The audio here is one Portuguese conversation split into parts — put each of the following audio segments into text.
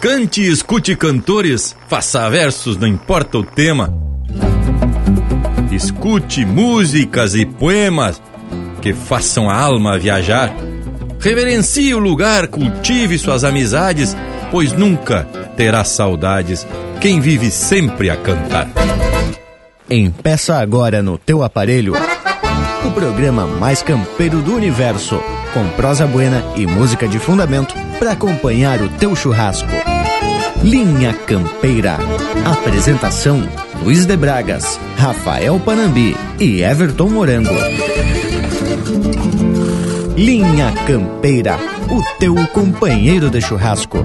Cante e escute cantores, faça versos, não importa o tema. Escute músicas e poemas que façam a alma viajar. Reverencie o lugar, cultive suas amizades, pois nunca terá saudades quem vive sempre a cantar. Empeça agora no teu aparelho o programa mais campeiro do universo, com prosa buena e música de fundamento para acompanhar o teu churrasco. Linha Campeira. Apresentação: Luiz de Bragas, Rafael Panambi e Everton Morango. Linha Campeira, o teu companheiro de churrasco.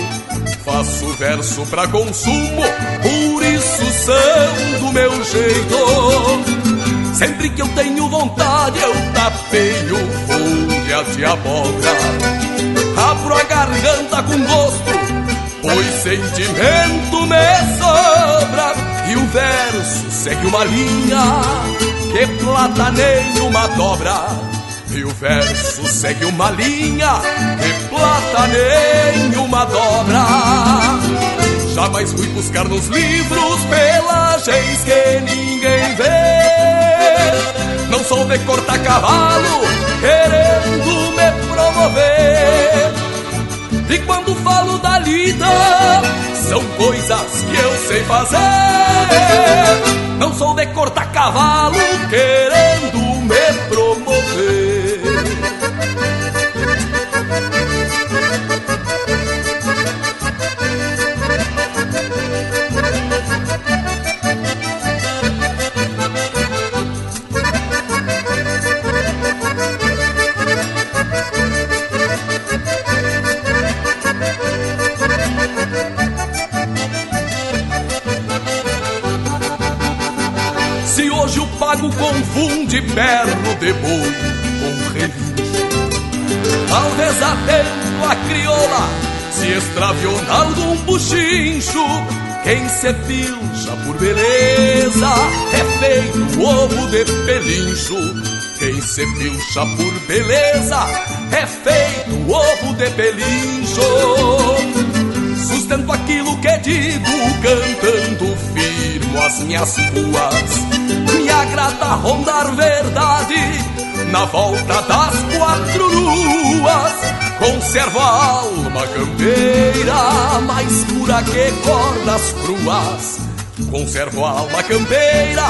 Faço verso pra consumo, por isso são do meu jeito. Sempre que eu tenho vontade, eu tapeio folhas de abóbora. Abro a garganta com gosto, pois sentimento me sobra. E o verso segue uma linha que plata nenhuma dobra. E o verso segue uma linha que plata nenhuma dobra. Jamais fui buscar nos livros pelagens que ninguém vê. Não sou de cortar cavalo querendo me promover. E quando falo da lida, são coisas que eu sei fazer. Não sou de cortar cavalo querendo confunde perno de boi com relincho Talvez atento a crioula se extraviou na algum buchincho. Quem se pilcha por beleza é feito ovo de pelincho. Quem se pilcha por beleza é feito ovo de pelincho. Sustento aquilo que digo, cantando firmo as minhas ruas. Agrada rondar verdade na volta das quatro luas. Conservo a alma campeira, mais pura que cordas cruas. Conservo a alma campeira,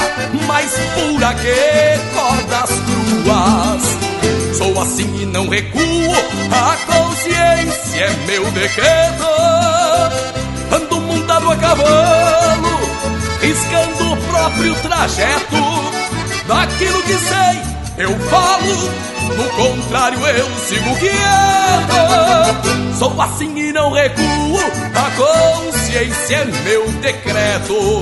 mais pura que cordas cruas. Sou assim e não recuo, a consciência é meu decreto. Ando montado a cavalo, riscando o próprio trajeto. Daquilo que sei, eu falo, do contrário eu sigo quieto. Sou assim e não recuo, a consciência é meu decreto.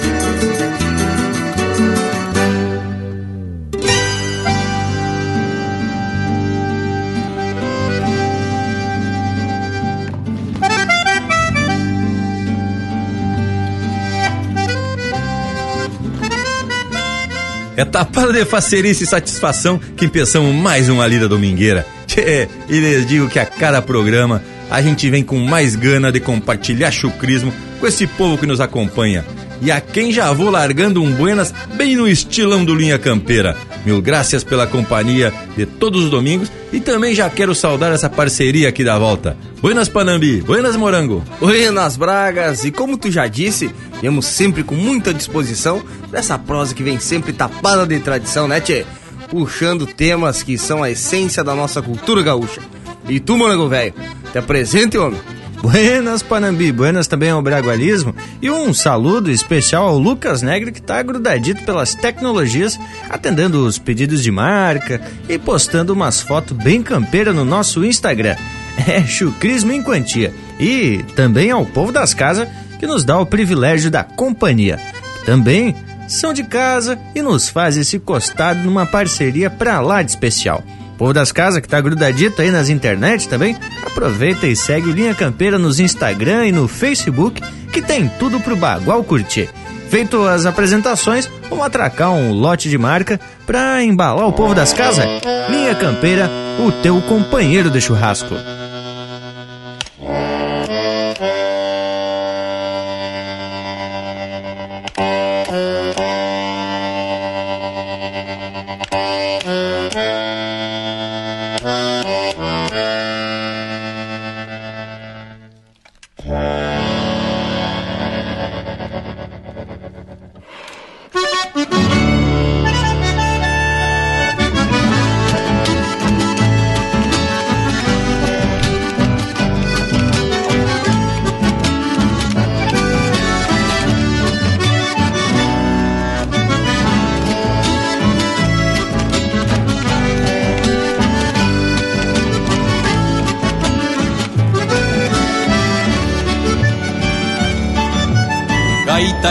É tapada de facerice e satisfação que empeçamos mais uma lida domingueira. Tchê, e lhes digo que a cada programa a gente vem com mais gana de compartilhar chucrismo com esse povo que nos acompanha. E a quem já vou largando um buenas bem no estilão do Linha Campeira. Mil graças pela companhia de todos os domingos e também já quero saudar essa parceria aqui da volta. Buenas Panambi, buenas Morango. Buenas Bragas, e como tu já disse, viemos sempre com muita disposição dessa prosa que vem sempre tapada de tradição, né, tchê? Puxando temas que são a essência da nossa cultura gaúcha. E tu, Morango Velho, te apresente, homem. Buenas, Panambi, buenas também ao Bragualismo e um saludo especial ao Lucas Negre que tá grudadito pelas tecnologias, atendendo os pedidos de marca e postando umas fotos bem campeira no nosso Instagram. É chucrismo em quantia. E também ao povo das casas que nos dá o privilégio da companhia. Também são de casa e nos faz esse costado numa parceria pra lá de especial. Povo das casas que tá grudadito aí nas internet também, aproveita e segue Linha Campeira nos Instagram e no Facebook, que tem tudo pro Bagual curtir. Feito as apresentações, vamos atracar um lote de marca pra embalar o povo das casas. Linha Campeira, o teu companheiro de churrasco.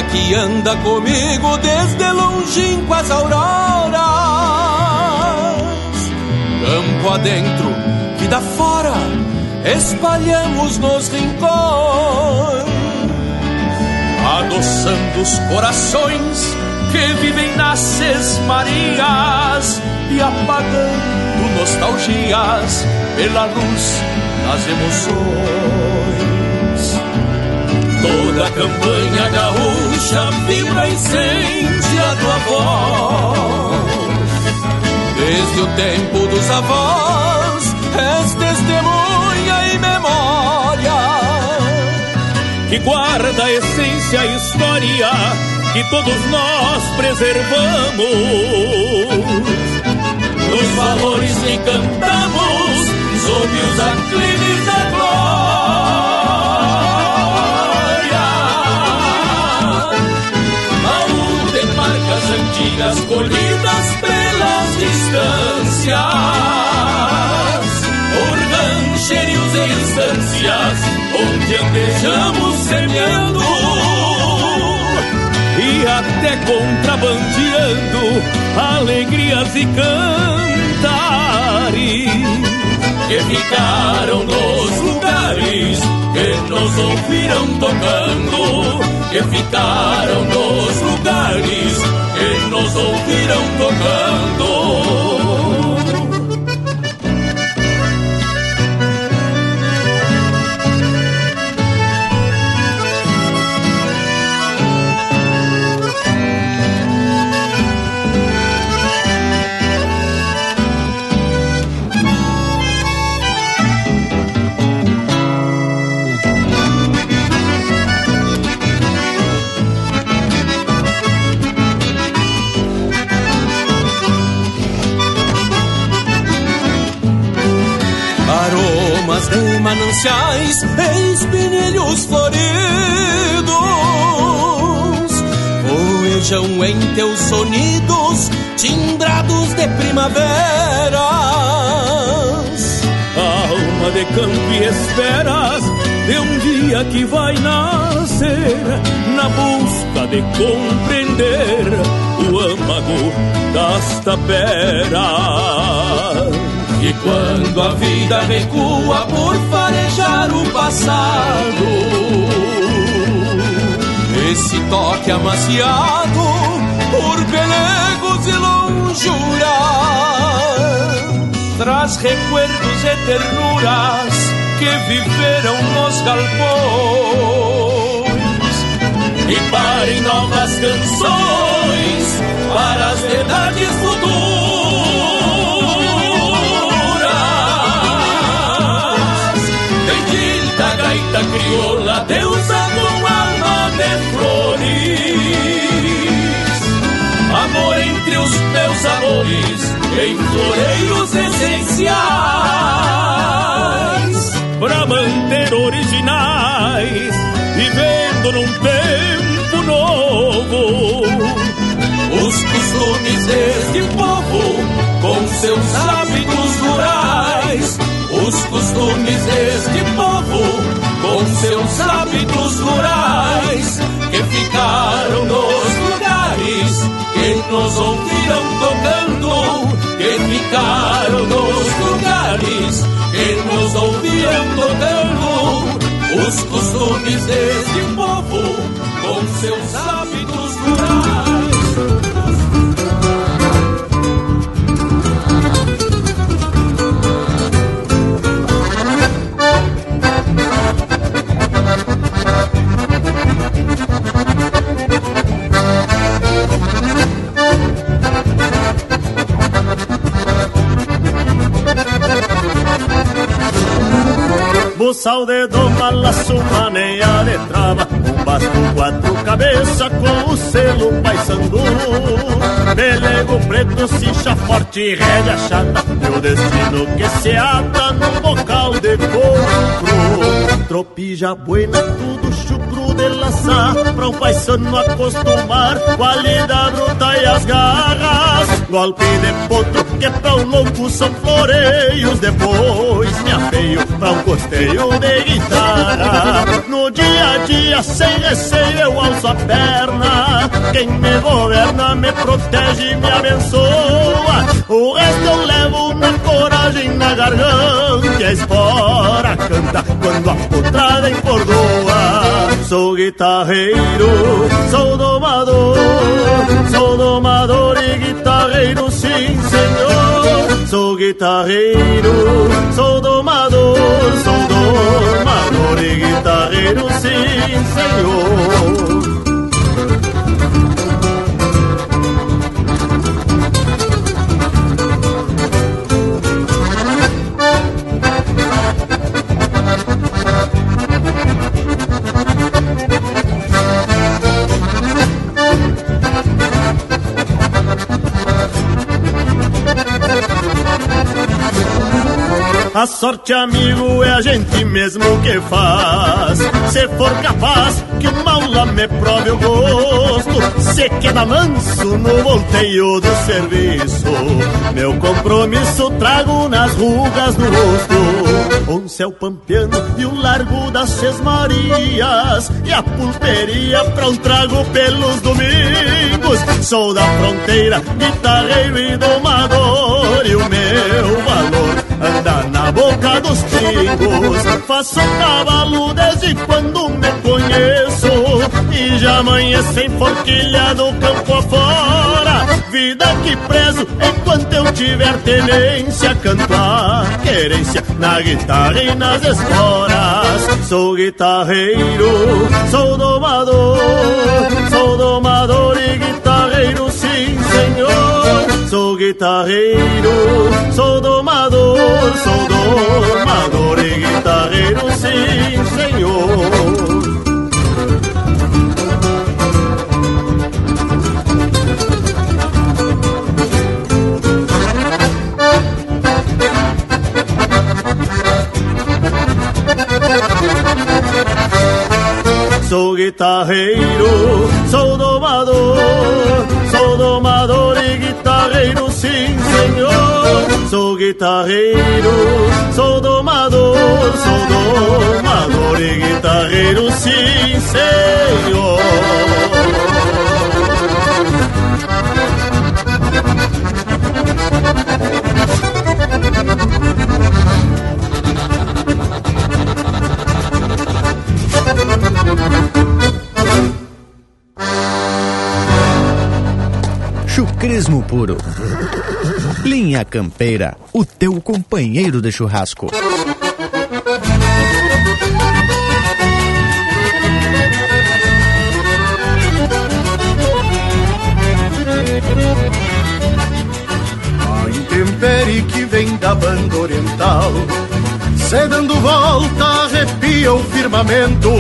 Que anda comigo desde Campo adentro, vida fora, espalhamos nos rincões, adoçando os corações que vivem nas sesmarias e apagando nostalgias pela luz das emoções. Toda a campanha gaúcha vibra e sente a tua voz. Desde o tempo dos avós, és testemunha e memória. Que guarda a essência e história que todos nós preservamos. Os valores que cantamos sob os aclives antigas colhidas pelas distâncias, por rancherios e instâncias, onde andejamos semeando. E até contrabandeando alegrias e cantares que ficaram nos lugares que nos ouviram tocando, que ficaram nos lugares que nos ouviram tocando. Mananciais, espinilhos floridos, voejam em teus sonidos, timbrados de primaveras. Alma de campo e esperas de um dia que vai nascer na busca de compreender o âmago das taperas. E quando a vida recua por farejar o passado, esse toque amaciado por pelegos e lonjuras traz recuerdos e ternuras que viveram nos galpões e parem novas canções para as verdades futuras. Floreios essenciais para manter originais, vivendo num tempo novo. Os costumes deste povo, com seus hábitos rurais. Os costumes deste povo, com seus hábitos rurais, que ficaram nos lugares que nos ouviram lugares que nos ouviram tocando. Os costumes deste povo, com seus hábitos rurais. Buçal de doma, laço, maneia de trava Um basto, quatro cabeça com o selo paisandu. Pelego preto, cincha forte, rédea chata Meu destino que se ata num bocal de couro. Tropija buena, tudo chucro de laçar Pra um paisano acostumar Qualidade bruta e as garras. Golpe de potro que pra um louco são floreios Depois me afeio pra um costeio de guitarra. No dia a dia sem receio eu alço a perna. Quem me governa me protege e me abençoa. O resto eu levo na coragem na garganta. A espora canta quando a putrada encordoa. Sou guitarreiro, sou domador. Sou domador e guitarreiro, sim senhor Sou guitarreiro, sou domador Sou domador e guitarreiro, sim senhor A sorte, amigo, é a gente mesmo que faz. Se for capaz que o maula me prove o gosto, se queda manso no volteio do serviço. Meu compromisso trago nas rugas do rosto. Um céu pampeano e um largo das Seis Marias. E a pulperia pra um trago pelos domingos. Sou da fronteira, guitarreiro e domador. E o meu valor anda na boca dos pingos. Faço cavalo desde quando me conheço e já amanhece em forquilha do campo afora. Vida que prezo enquanto eu tiver tenência, canto a querência na guitarra e nas esporas. Sou guitarreiro, sou domador, sou domador e guitarreiro, sim senhor. Sou domador, sou domador e guitarreiro, sim senhor. Sou guitarreiro, sou domador, sou domador e guitarreiro, sim senhor. Sou guitarreiro, sou domador, sou domador e guitarreiro, sim senhor. Chucrismo puro. Linha Campeira, o teu companheiro de churrasco. A intempere que vem da banda oriental Se dando volta arrepia o firmamento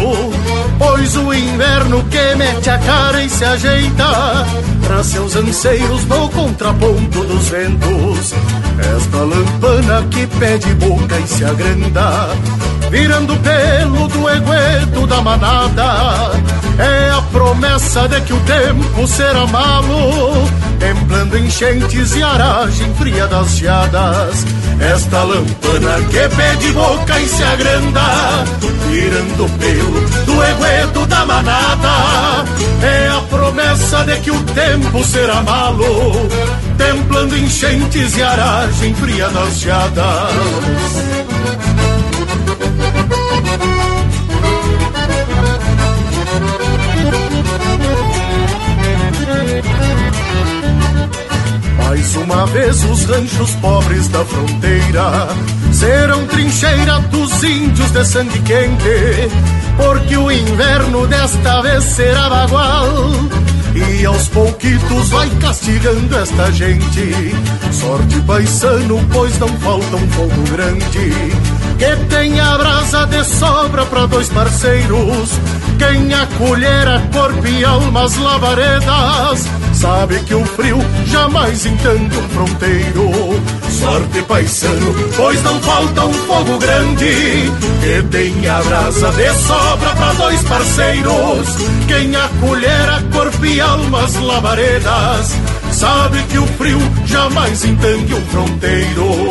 Pois o inverno que mete a cara e se ajeita Pra seus anseios no contraponto dos ventos. Esta lampana que pede boca e se agranda Virando pelo do egueto da manada. É a promessa de que o tempo será malo Templando enchentes e aragem fria das geadas Esta lampana que pede boca e se agranda Virando pelo do egueto da manada. É a promessa de que o tempo será malo Templando enchentes e aragem fria das geadas Mais uma vez os ranchos pobres da fronteira serão trincheira dos índios de sangue quente, porque o inverno desta vez será bagual. E aos pouquitos vai castigando esta gente. Sorte paisano, pois não falta um fogo grande. Que tenha brasa de sobra para dois parceiros. Quem acolher a corpo e almas lavaredas Sabe que o frio jamais entende um fronteiro. Sorte paisano, pois não falta um fogo grande Que tenha brasa de sobra para dois parceiros. Quem acolher a corpo e almas lavaredas Sabe que o frio jamais entende um fronteiro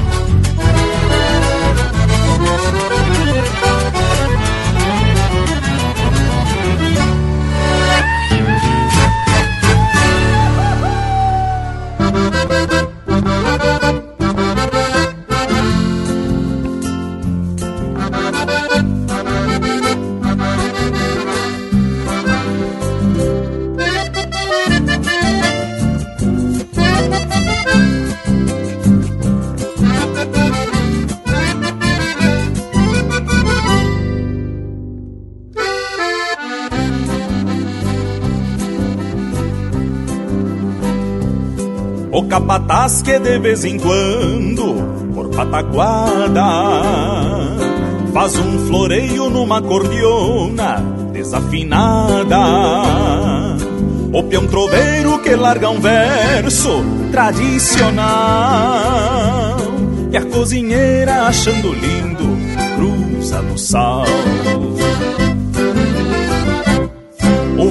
capataz que de vez em quando, por pataguada, faz um floreio numa cordiona desafinada. O peão troveiro que larga um verso tradicional. E a cozinheira achando lindo, cruza no sal.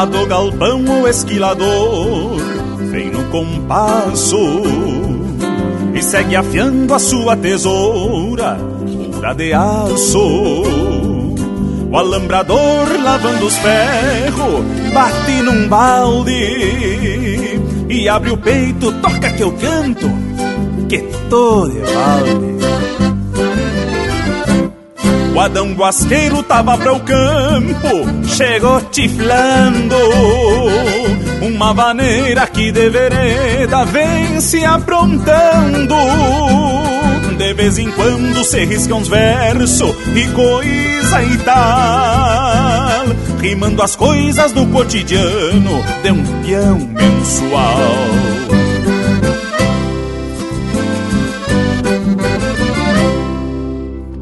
Lá do galpão o esquilador vem no compasso e segue afiando a sua tesoura, pura de aço. O alambrador lavando os ferros, bate num balde e abre o peito, toca que eu canto, que tô de balde. O Adão Guasqueiro tava para o campo, chegou chiflando. Uma vaneira que de vereda vem se aprontando. De vez em quando se risca uns versos e coisa e tal. Rimando as coisas do cotidiano de um peão mensual.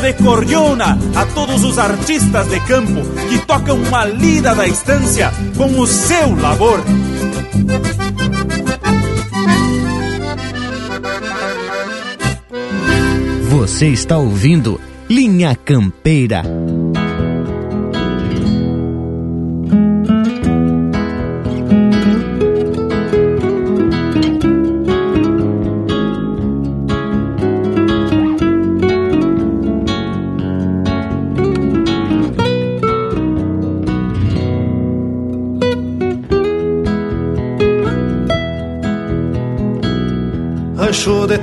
De cordiona a todos os artistas de campo que tocam uma lida da estância com o seu labor. Você está ouvindo Linha Campeira.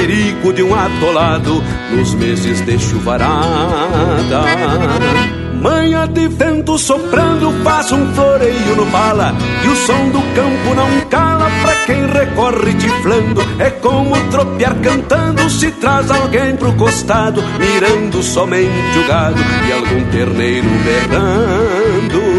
Perigo de um atolado nos meses de chuvarada Manha de vento soprando faz um floreio no pala E o som do campo não cala pra quem recorre tiflando. É como tropear cantando se traz alguém pro costado, mirando somente o gado e algum terneiro berrando.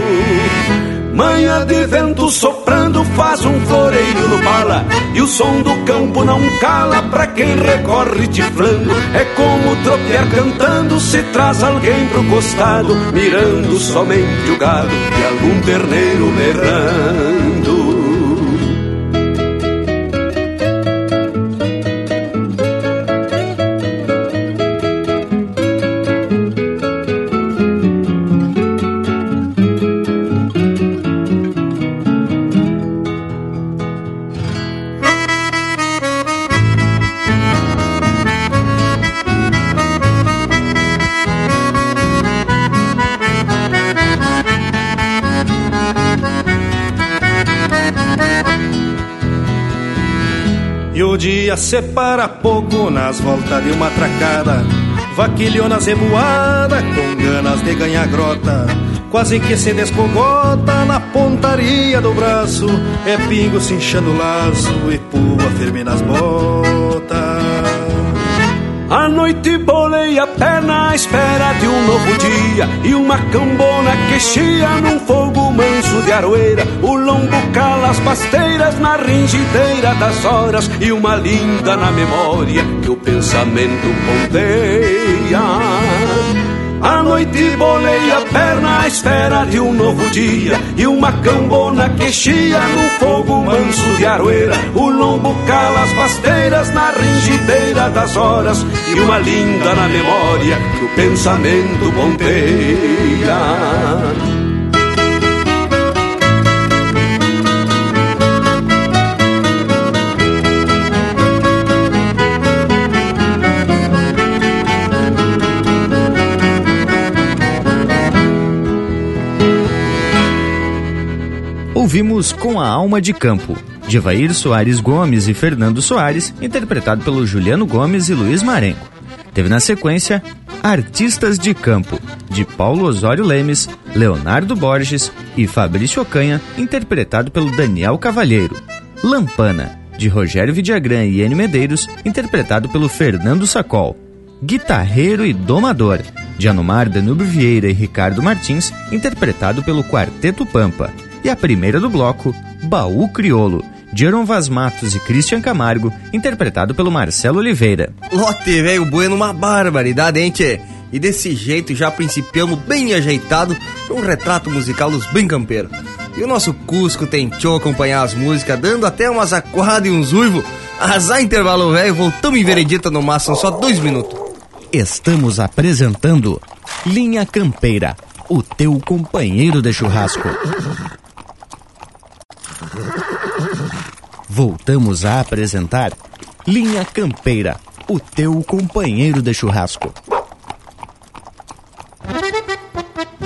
Manhã de vento soprando faz um floreio no pala E o som do campo não cala pra quem recorre tiflando É como tropear cantando se traz alguém pro costado Mirando somente o gado e algum terneiro berrando separa pouco nas voltas de uma tracada. Vaquilhona zebuada com ganas de ganhar grota. Quase que se descogota na pontaria do braço. É pingo se inchando o laço e pua firme nas botas. A noite bolei a perna à espera de um novo dia. E uma cambona que chia num fogo manso de aroeira O lombo cala as pasteiras na ringideira das horas E uma linda na memória que o pensamento ponteia. A noite bolei a perna à espera de um novo dia E uma cambona que chia no fogo manso de aroeira. O lombo cala as pasteiras na ringideira das horas E uma linda na memória que o pensamento ponteia ouvimos Com a Alma de Campo, de Vair Soares Gomes e Fernando Soares, interpretado pelo Juliano Gomes e Luiz Marenco. Teve na sequência Artistas de Campo, de Paulo Osório Lemes, Leonardo Borges e Fabrício Ocanha, interpretado pelo Daniel Cavalheiro. Lampana, de Rogério Vidagrã e N Medeiros, interpretado pelo Fernando Sacol. Guitarreiro e Domador, de Anomar Danúbio Vieira e Ricardo Martins, interpretado pelo Quarteto Pampa. E a primeira do bloco, Baú Criolo, de Aaron Vaz Matos e Christian Camargo, interpretado pelo Marcelo Oliveira. Lote, velho, bueno, uma barbaridade, hein, tchê? E desse jeito já principiamos bem ajeitado para um retrato musical dos bem campeiros. E o nosso Cusco tentou acompanhar as músicas, dando até umas aquadas e uns uivos. Arrasar intervalo velho, voltamos em veredita no máximo, só dois minutos. Estamos apresentando Linha Campeira, o teu companheiro de churrasco. Voltamos a apresentar Linha Campeira, o teu companheiro de churrasco.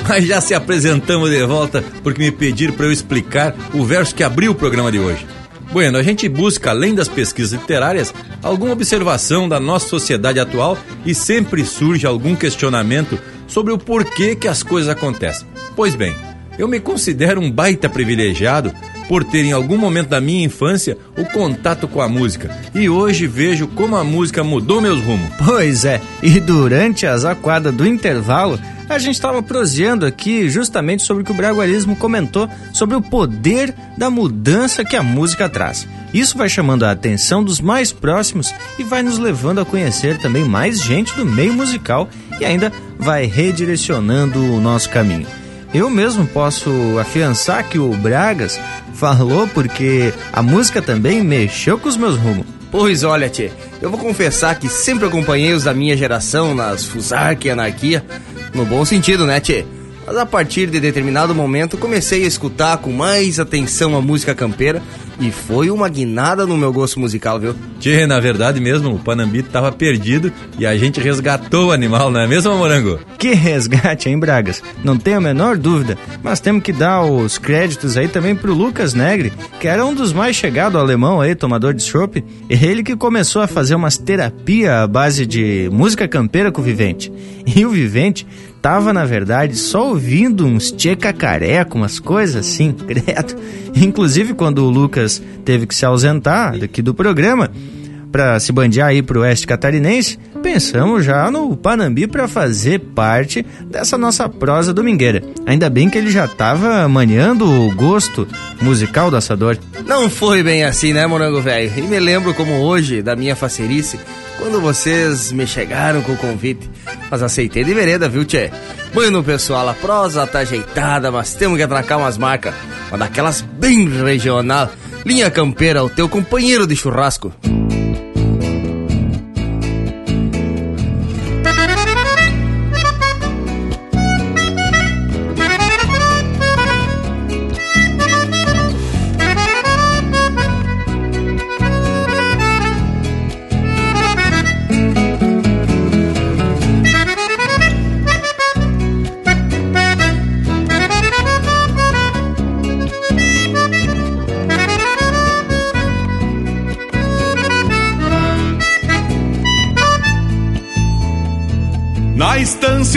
Mas já se apresentamos de volta porque me pediram para eu explicar o verso que abriu o programa de hoje. Bueno, a gente busca, além das pesquisas literárias, alguma observação da nossa sociedade atual e sempre surge algum questionamento sobre o porquê que as coisas acontecem. Pois bem, eu me considero um baita privilegiado por ter em algum momento da minha infância o contato com a música. E hoje vejo como a música mudou meus rumos. Pois é, e durante as aquadas do intervalo, a gente estava proseando aqui justamente sobre o que o Braguarismo comentou sobre o poder da mudança que a música traz. Isso vai chamando a atenção dos mais próximos e vai nos levando a conhecer também mais gente do meio musical e ainda vai redirecionando o nosso caminho. Eu mesmo posso afiançar que o Bragas falou porque a música também mexeu com os meus rumos. Pois olha, tchê, eu vou confessar que sempre acompanhei os da minha geração nas Fusarca e Anarquia, no bom sentido, né, tchê? Mas a partir de determinado momento comecei a escutar com mais atenção a música campeira e foi uma guinada no meu gosto musical, viu? Tchê, na verdade mesmo, o Panambito tava perdido e a gente resgatou o animal, não é mesmo, Morango? Que resgate, hein, Bragas? Não tenho a menor dúvida, mas temos que dar os créditos aí também pro Lucas Negri, que era um dos mais chegados alemão aí, tomador de chopp, ele que começou a fazer umas terapia à base de música campeira com o Vivente. E o Vivente tava, na verdade, só ouvindo uns tchê cacareco, umas coisas assim, credo. Inclusive, quando o Lucas teve que se ausentar daqui do programa, para se bandear aí pro oeste catarinense, pensamos já no Panambi para fazer parte dessa nossa prosa domingueira. Ainda bem que ele já tava manhando o gosto musical do assador. Não foi bem assim, né, morango velho? E me lembro como hoje da minha facerice quando vocês me chegaram com o convite. Mas aceitei de vereda, viu, tchê? Bueno, pessoal, a prosa tá ajeitada, mas temos que atracar umas marcas. Uma daquelas bem regional. Linha Campeira, o teu companheiro de churrasco.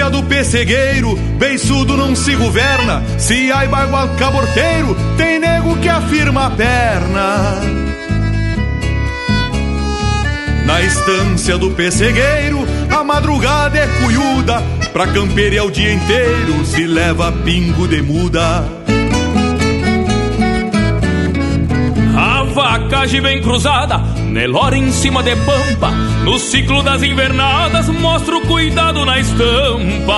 Do pessegueiro, beiçudo não se governa. Se há bagual caborteiro, tem nego que afirma a perna. Na estância do pessegueiro, a madrugada é cuiuda, pra campear o dia inteiro se leva pingo de muda. A vacagem bem cruzada, Nelora em cima de pampa, no ciclo das invernadas mostra o cuidado na estampa.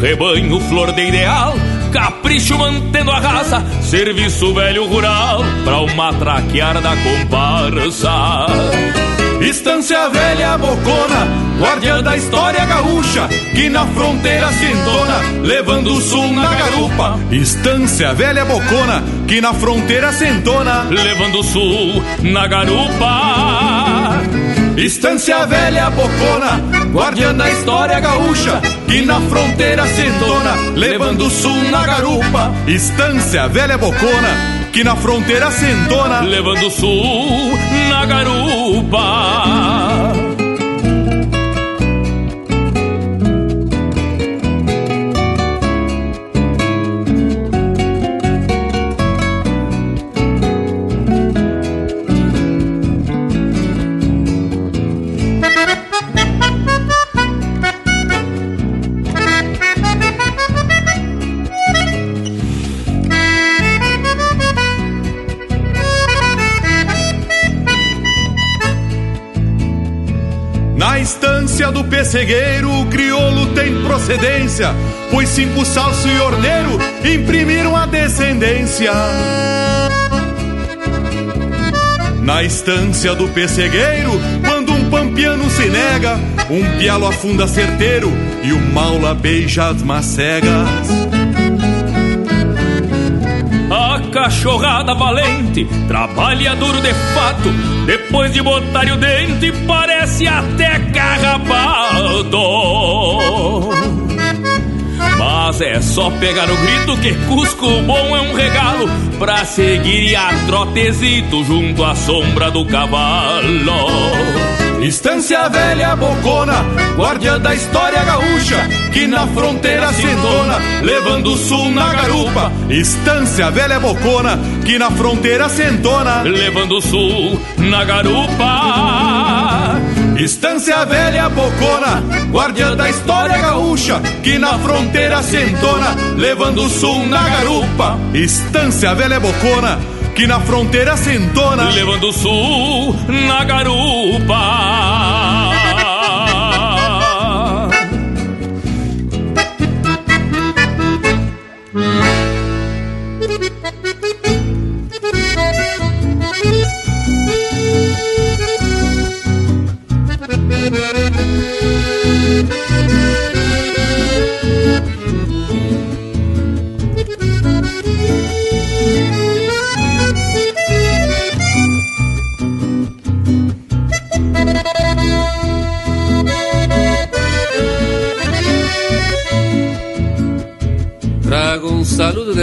Rebanho flor de ideal, capricho mantendo a raça, serviço velho rural pra o matraquear da comparsa. Estância velha bocona, guardiã da história gaúcha, que na fronteira se entona, levando o sul na garupa. Estância velha bocona, que na fronteira se entona, levando o sul na garupa. Estância velha bocona, guardiã da história gaúcha, que na fronteira se entona, levando o sul na garupa. Estância velha bocona, que na fronteira se entona, levando o sul na garupa. Pessegueiro, o crioulo tem procedência, pois cinco salso e orneiro imprimiram a descendência. Na estância do pessegueiro, quando um pampiano se nega, um pialo afunda certeiro e o maula beija as macegas cachorrada valente, trabalha duro de fato, depois de botar o dente, parece até carrapato. Mas é só pegar o grito que Cusco bom é um regalo pra seguir a trotezito junto à sombra do cavalo. Estância velha bocona, guardiã da história gaúcha, que na fronteira se entona, levando o sul na garupa. Estância velha bocona, que na fronteira se entona, levando o sul na garupa. Estância velha bocona, guardiã da história gaúcha, que na fronteira se entona, levando o sul na garupa. Estância velha bocona, que na fronteira se entona, levando o sul na garupa.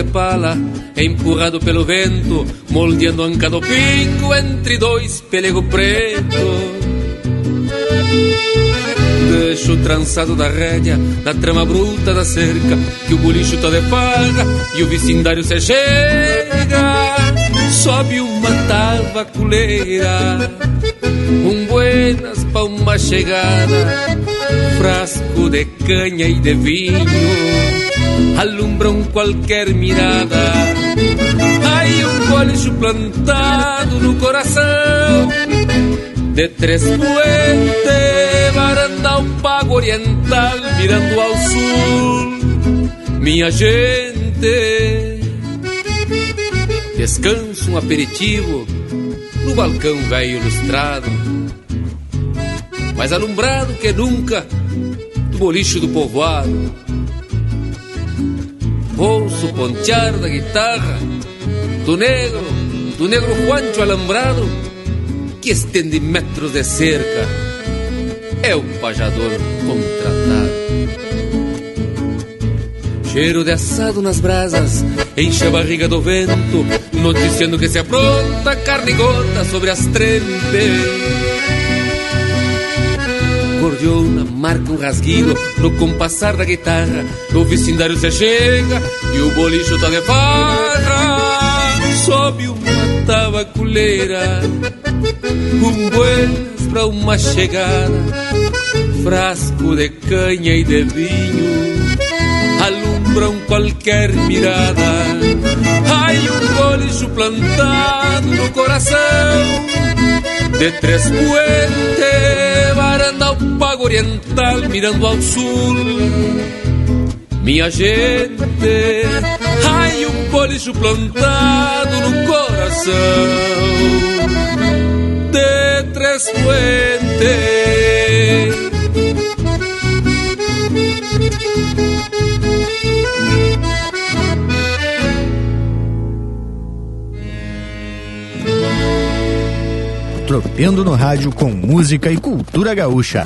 De pala, empurrado pelo vento, moldeando anca do pingo entre dois pelego preto. Deixo trançado da rédea Na trama bruta da cerca Que o bolicho tá de farra E o vecindário se chega Sobe uma tabaculeira Um buenas pra uma chegada Frasco de canha e de vinho Alumbram qualquer mirada. Aí um bolicho plantado no coração De três puentes Varanda um pago oriental Mirando ao sul Minha gente. Descanso um aperitivo No balcão velho ilustrado Mais alumbrado que nunca Do bolicho do povoado Ouço pontear da guitarra. Do negro Do negro Juancho alambrado Que estende metros de cerca É o pajador contratado. Cheiro de assado nas brasas Enche a barriga do vento Noticiando que se apronta carne gorda sobre as trempes Gordiona marca um rasguido no compassar da guitarra. O vecindário se chega e o bolicho tá de farra. Sobe uma tabaculeira Um buenas pra uma chegada. Frasco de canha e de vinho alumbram qualquer mirada. Ai, um bolicho plantado no coração de três puentes, varanda oriental, mirando ao sul. Minha gente, ai, um bolicho plantado no coração de três puentes. Tropeando no rádio com música e cultura gaúcha.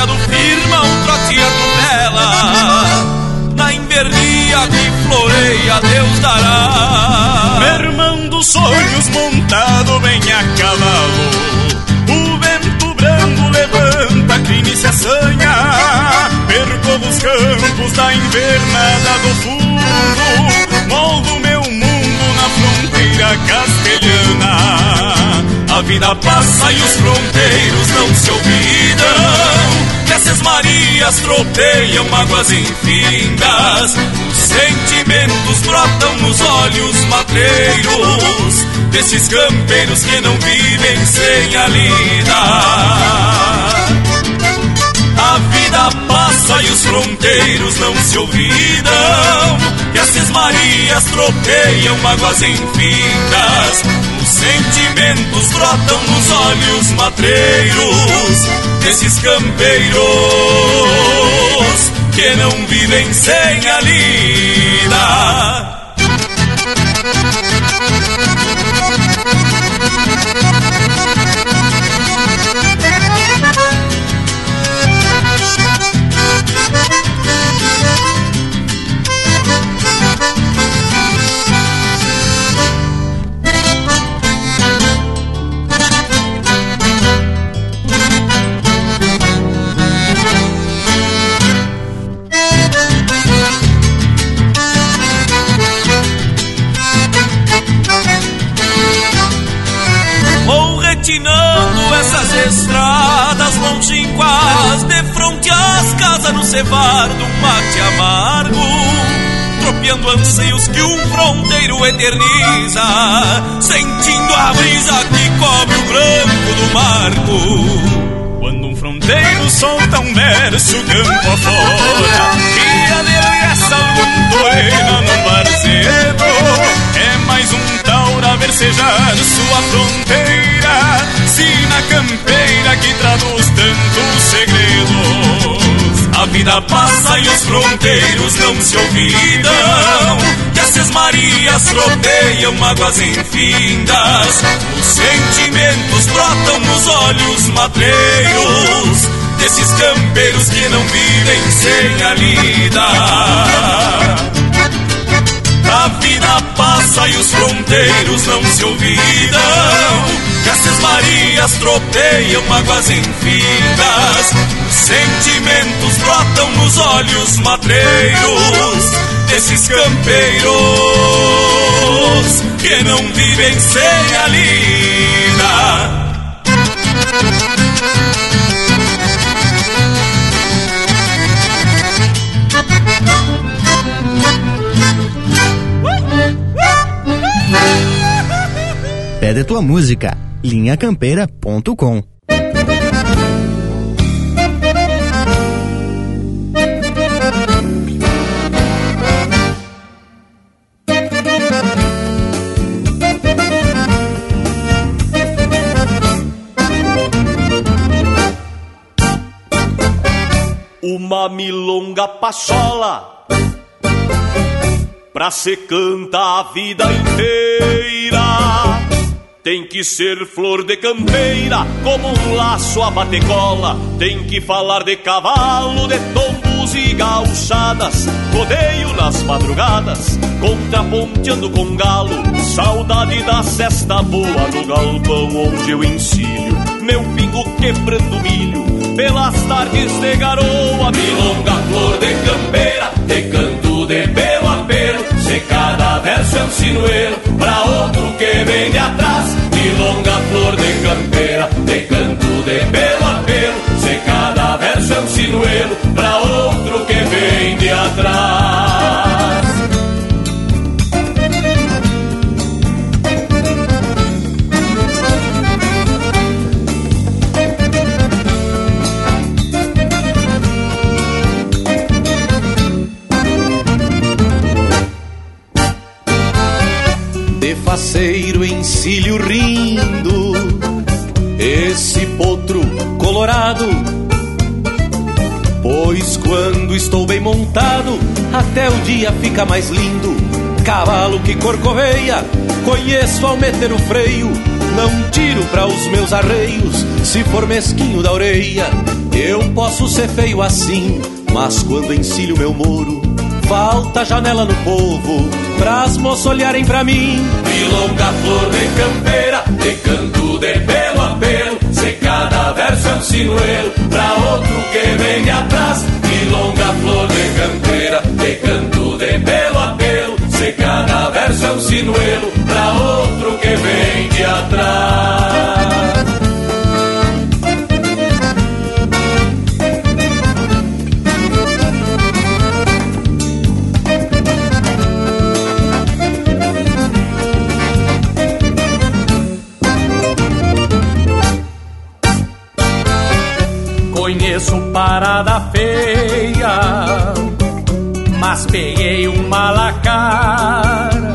Gateado firma um trote atropela Na invernia que floreia Deus dará. Meu irmão dos sonhos montado bem a cavalo O vento brando levanta crime se assanha. Percorro os campos da invernada do fundo Moldo meu mundo na fronteira castelhana A vida passa e os fronteiros não se olvidam. Nessas marias tropeiam mágoas infindas. Os sentimentos brotam nos olhos matreiros Desses campeiros que não vivem sem a lida. A vida passa e os fronteiros não se olvidam. E as cismarias tropeiam mágoas infindas sentimentos brotam nos olhos matreiros Desses campeiros que não vivem sem a lida no cevar do mate amargo Tropeando anseios que um fronteiro eterniza Sentindo a brisa que cobre o branco do marco. Quando um fronteiro solta um verso campo afora E adereça algum torena no barcedo É mais um taura a versejar sua fronteira Sina campeira que traduz tanto vida passa e os fronteiros não se olvidam. Que as Marias tropeiam mágoas infindas. Os sentimentos brotam nos olhos matreiros desses campeiros que não vivem sem a lida. A vida passa e os fronteiros não se olvidam. Castas Marias tropeiam mágoas infindas. Sentimentos brotam nos olhos matreiros desses campeiros que não vivem sem a lida. Pede tua música linhacampeira.com. Uma milonga pachola pra se cantar a vida inteira tem que ser flor de campeira, como um laço a batecola. Tem que falar de cavalo, de tombos e gauchadas. Rodeio nas madrugadas, contraponteando com galo. Saudade da cesta boa no galpão onde eu ensino. Meu pingo quebrando milho, pelas tardes de garoa. Milonga, flor de campeira, de canto de pelo a pelo. Cada verso é um sinuelo, pra outro que vem de atrás milonga, flor de campeira, de canto de pelo a pelo. Se cada verso é um sinuelo pra outro que vem de atrás. De faceiro encilho rindo, esse potro colorado. Pois quando estou bem montado, até o dia fica mais lindo. Cavalo que corcoveia, conheço ao meter o freio. Não tiro para os meus arreios, se for mesquinho da orelha. Eu posso ser feio assim, mas quando encilho meu moro, falta janela no povo, pras moças olharem pra mim. Milonga, flor de campeira, de canto de pelo a pelo. Se cada verso é um sinuelo, pra outro que vem de atrás. Milonga, flor de campeira, de canto de pelo a pelo. Se cada verso é um sinuelo, pra outro que vem de atrás. Parada feia, mas peguei um malacara.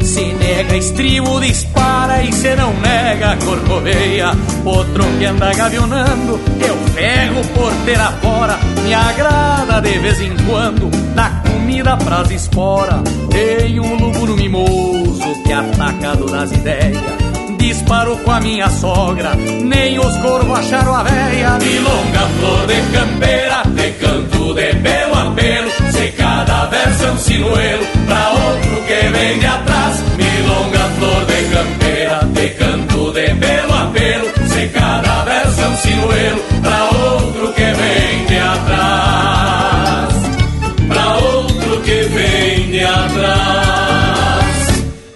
Se nega estribo, dispara e se não nega, corcoveia. Outro que anda gavionando, eu pego porteira fora. Me agrada de vez em quando, dá comida pras esporas. Tem um lúbulo mimoso que atacado nas ideias disparo com a minha sogra, nem os corvos acharam a véia. Milonga, flor de campeira, de canto de pelo a pelo, se cada verso é um sinuelo, pra outro que vem de atrás. Milonga, flor de campeira, de canto de pelo a pelo, se cada verso é um sinuelo, pra outro que vem de atrás. Pra outro que vem de atrás.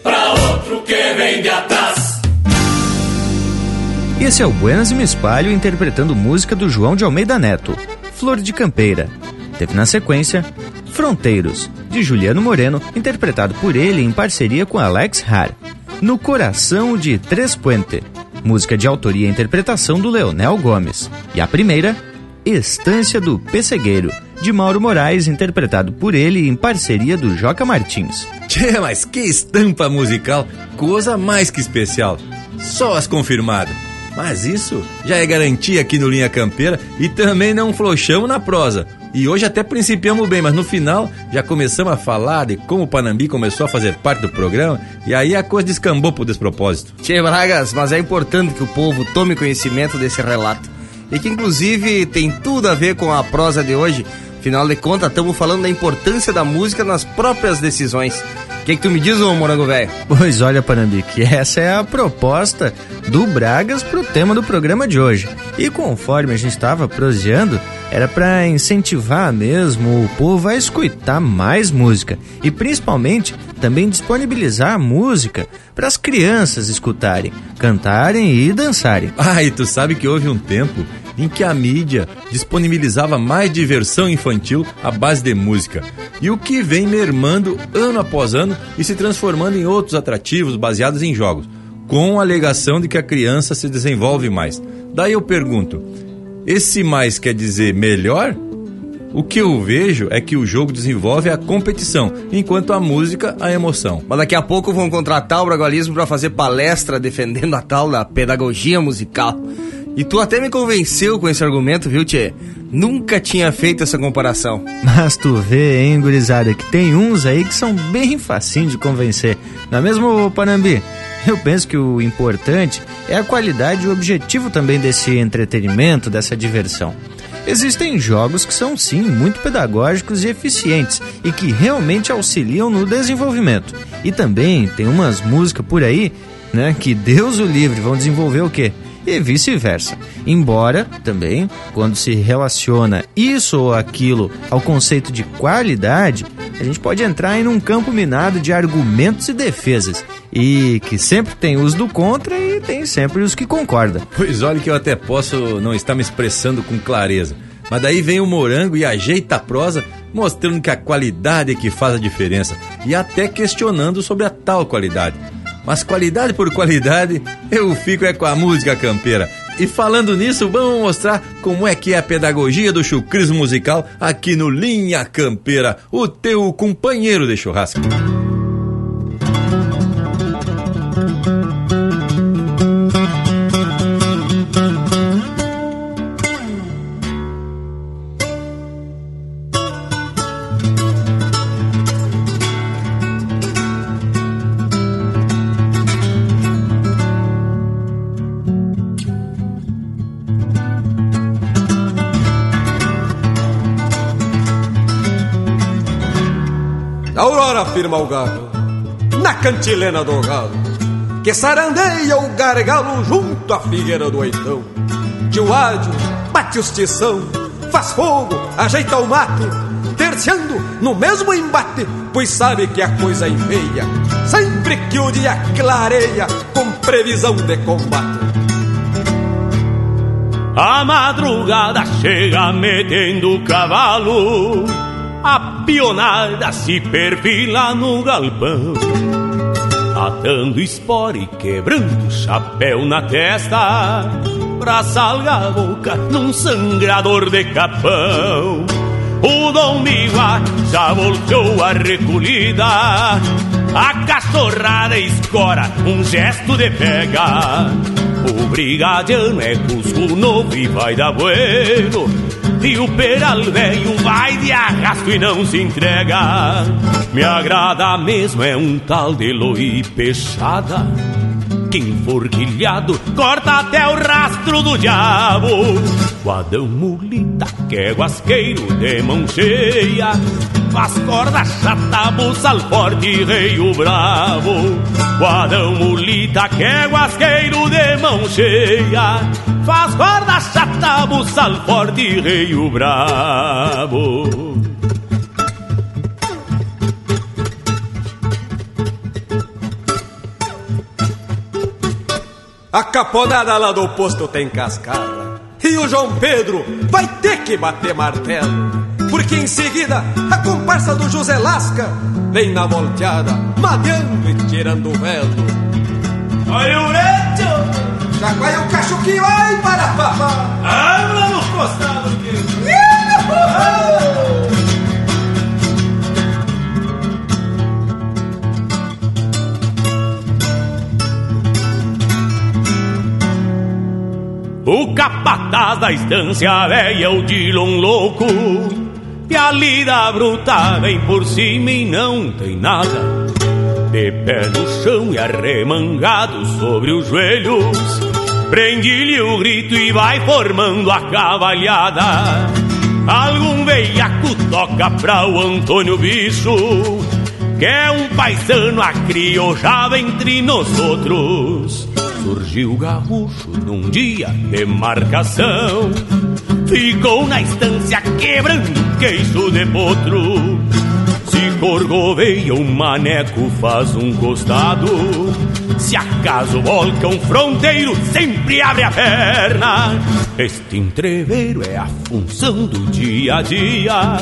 Pra outro que vem de atrás. Esse é o Buenas e Me Espalho interpretando música do João de Almeida Neto, Flor de Campeira. Teve na sequência Fronteiros, de Juliano Moreno, interpretado por ele em parceria com Alex Har. No Coração de Três Puente, música de autoria e interpretação do Leonel Gomes. E a primeira, Estância do Pessegueiro, de Mauro Moraes, interpretado por ele em parceria do Joca Martins. Tchê, mas que estampa musical, coisa mais que especial. Só as confirmadas. Mas isso já é garantia aqui no Linha Campeira e também não flochamos na prosa. E hoje até principiamos bem, mas no final já começamos a falar de como o Panambi começou a fazer parte do programa e aí a coisa descambou pro despropósito. Tchê Bragas, mas é importante que o povo tome conhecimento desse relato. E que inclusive tem tudo a ver com a prosa de hoje. Afinal de contas, estamos falando da importância da música nas próprias decisões que, que tu me diz, ô morango velho? Pois olha, Panambique, essa é a proposta do Bragas pro tema do programa de hoje. E conforme a gente estava proseando, era para incentivar mesmo o povo a escutar mais música e principalmente também disponibilizar música para as crianças escutarem, cantarem e dançarem. Ah, e tu sabe que houve um tempo em que a mídia disponibilizava mais diversão infantil à base de música, e o que vem mermando ano após ano e se transformando em outros atrativos baseados em jogos, com a alegação de que a criança se desenvolve mais. Daí eu pergunto: esse mais quer dizer melhor? O que eu vejo é que o jogo desenvolve a competição, enquanto a música a emoção. Mas daqui a pouco vão contratar o Bragualismo para fazer palestra defendendo a tal da pedagogia musical. E tu até me convenceu com esse argumento, viu, Tchê? Nunca tinha feito essa comparação. Mas tu vê, hein, gurizada, que tem uns aí que são bem facinhos de convencer. Não é mesmo, Panambi? Eu penso que o importante é a qualidade e o objetivo também desse entretenimento, dessa diversão. Existem jogos que são sim muito pedagógicos e eficientes e que realmente auxiliam no desenvolvimento. E também tem umas músicas por aí, né, que Deus o livre vão desenvolver o quê? e vice-versa. Embora, também, quando se relaciona isso ou aquilo ao conceito de qualidade, a gente pode entrar em um campo minado de argumentos e defesas, e que sempre tem os do contra e tem sempre os que concordam. Pois olha que eu até posso não estar me expressando com clareza, mas daí vem o morango e ajeita a prosa, mostrando que a qualidade é que faz a diferença, e até questionando sobre a tal qualidade. Mas qualidade por qualidade, eu fico é com a música campeira. E falando nisso, vamos mostrar como é que é a pedagogia do chucrismo musical aqui no Linha Campeira, o teu companheiro de churrasco. Firma o na cantilena do galo, que sarandeia o gargalo junto à figueira do oitão. Tio Ádio bate os tição, faz fogo, ajeita o mate, terciando no mesmo embate, pois sabe que a coisa enveia, sempre que o dia clareia, com previsão de combate. A madrugada chega metendo o cavalo a pionada se perfila no galpão Atando espora e quebrando chapéu na testa Pra salgar a boca num sangrador de capão. O Dom Miguel já voltou a recolhida A cachorrada escora um gesto de pega. O brigadiano é cusco novo e vai dar bueno e o peral velho vai de arrasto e não se entrega. Me agrada mesmo é um tal de loi peixada. Que enforquilhado corta até o rastro do diabo. Guadão mulita que é guasqueiro de mão cheia Faz corda chata, buçal forte, rei bravo. Guadão mulita que é guasqueiro de mão cheia Faz corda chata, buçal forte, rei bravo. A caponada lá do posto tem cascada E o João Pedro vai ter que bater martelo porque em seguida a comparsa do José Lasca vem na volteada, madeando e tirando o velo. Olha o reto! Chacoalha o cachuquinho, vai para papá! Habla nos costados, que... O capataz da estância é o Dilon louco E a lida bruta vem por cima e não tem nada. De pé no chão e arremangado sobre os joelhos Prende-lhe o grito e vai formando a cavalhada. Algum veiaco toca pra o Antônio Bicho Que é um paisano acriojado entre nós outros. Surgiu gaúcho num dia de marcação Ficou na estância quebrando queixo de potro. Se corgoveia um maneco faz um costado. Se acaso volca um fronteiro sempre abre a perna. Este entreveiro é a função do dia a dia.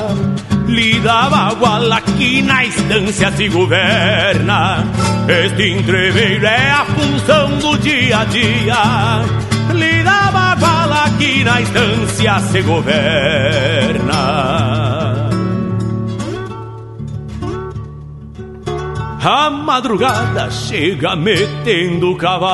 Lida bagual aqui na estância se governa. Este entreveiro é a função do dia a dia. Lida bagual aqui na estância se governa A madrugada chega metendo o cavalo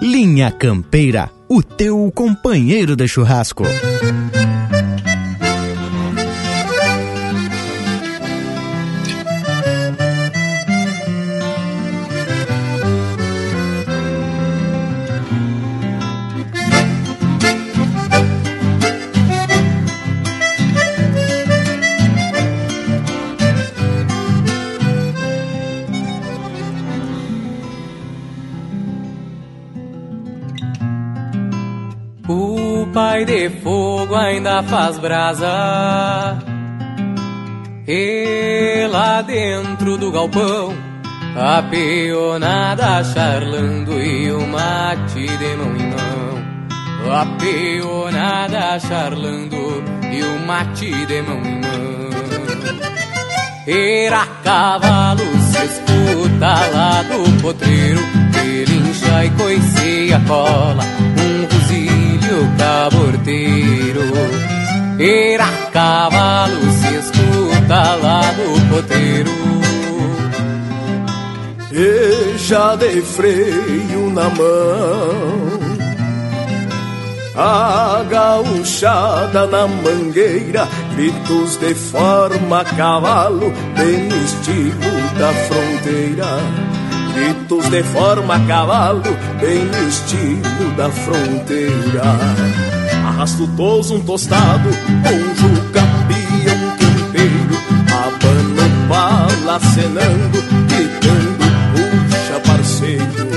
Linha Campeira, o teu companheiro de churrasco. Fogo ainda faz brasa. E lá dentro do galpão, a peonada charlando e o mate de mão em mão. A peonada charlando e o mate de mão em mão. Era cavalo se escuta lá do potreiro, relincha e coiceia cola, fuzilho caborteiro. Era cavalo se escuta lá do potreiro. E já de freio na mão a gauchada na mangueira, gritos de forma a cavalo, bem no estilo da fronteira. Gritos de forma a cavalo, bem no estilo da fronteira. Arrasto toso um tostado, conjo um campeiro, abano bala acenando, gritando, puxa parceiro.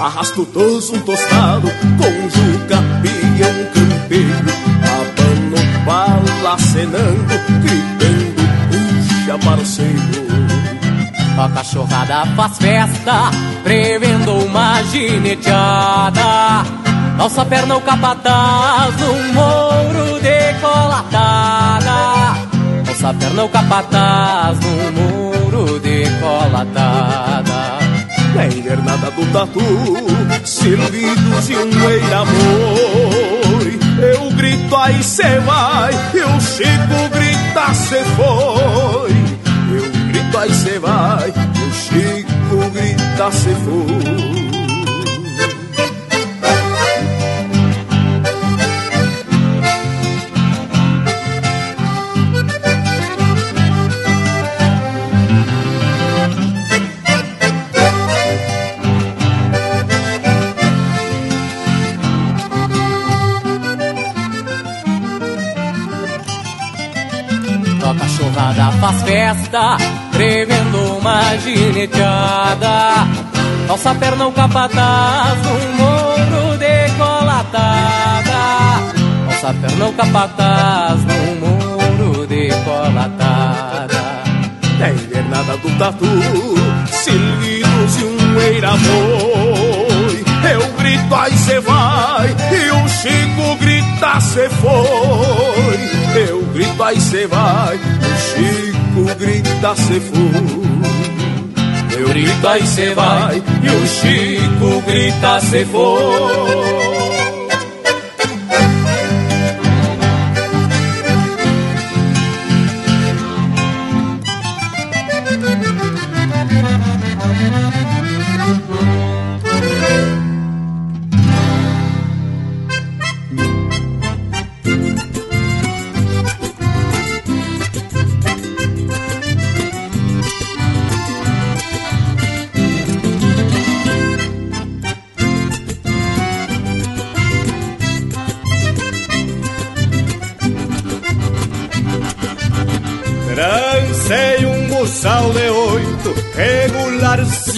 Arrasto toso um tostado, conjo um campeiro, abano bala acenando, gritando, puxa parceiro. A cachorrada faz festa, prevendo uma gineteada. Nossa perna o capataz num mouro decolatada. Nossa perna o capataz num mouro decolatada. Na invernada do tatu, silvidos e um eira-boi. Eu grito aí cê vai, e o Chico grita cê foi. Grito aí cê vai, e o Chico grita cê foi. Faz festa, prevendo uma gineteada. Nossa perna o capataz num mouro decolatada. Nossa perna o capataz num mouro decolatada. Na invernada do tatu, silvidos e um eira-boi. Grito aí cê vai, e o Chico grita cê foi. Eu grito aí cê vai, o Chico grita cê foi. Eu grito aí cê vai, e o Chico grita cê foi.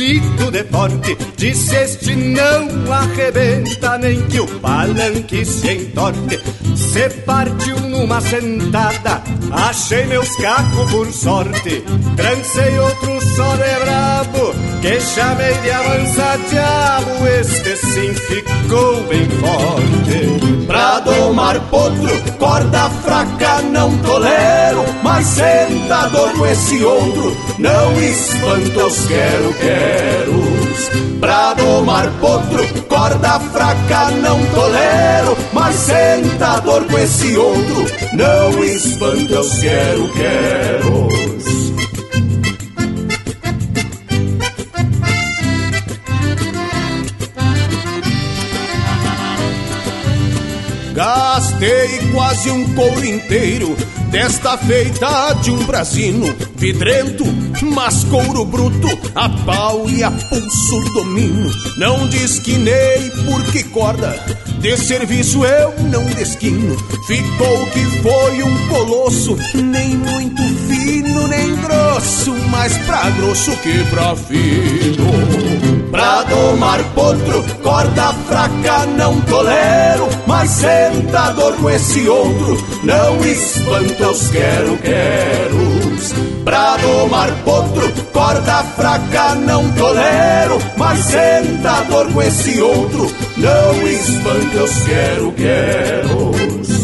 Regularcito de porte. Disse este não arrebenta, nem que o palanque se entorte. Se partiu numa sentada, achei meus cacos por sorte. Trancei outro só de brabo, que chamei de avança diabo. Este sim ficou bem forte. Pra domar potro, corda fraca não tolero, mas sentador com esse outro, não espanta os quero-queros. Pra domar potro, corda fraca não tolero, mas sentador com esse outro, não espanta os quero-queros. Gastei quase um couro inteiro desta feita de um brasino vidrento, mas couro bruto, a pau e a pulso domino. Não desquinei porque corda, de serviço eu não desquino. Ficou que foi um colosso, nem muito fino nem grosso, mas pra grosso que pra fino. Pra domar potro, corda fraca não tolero, mas sentador com esse outro, não espanta os quero-queros. Pra domar potro, corda fraca não tolero, mas sentador com esse outro, não espanta os quero-queros.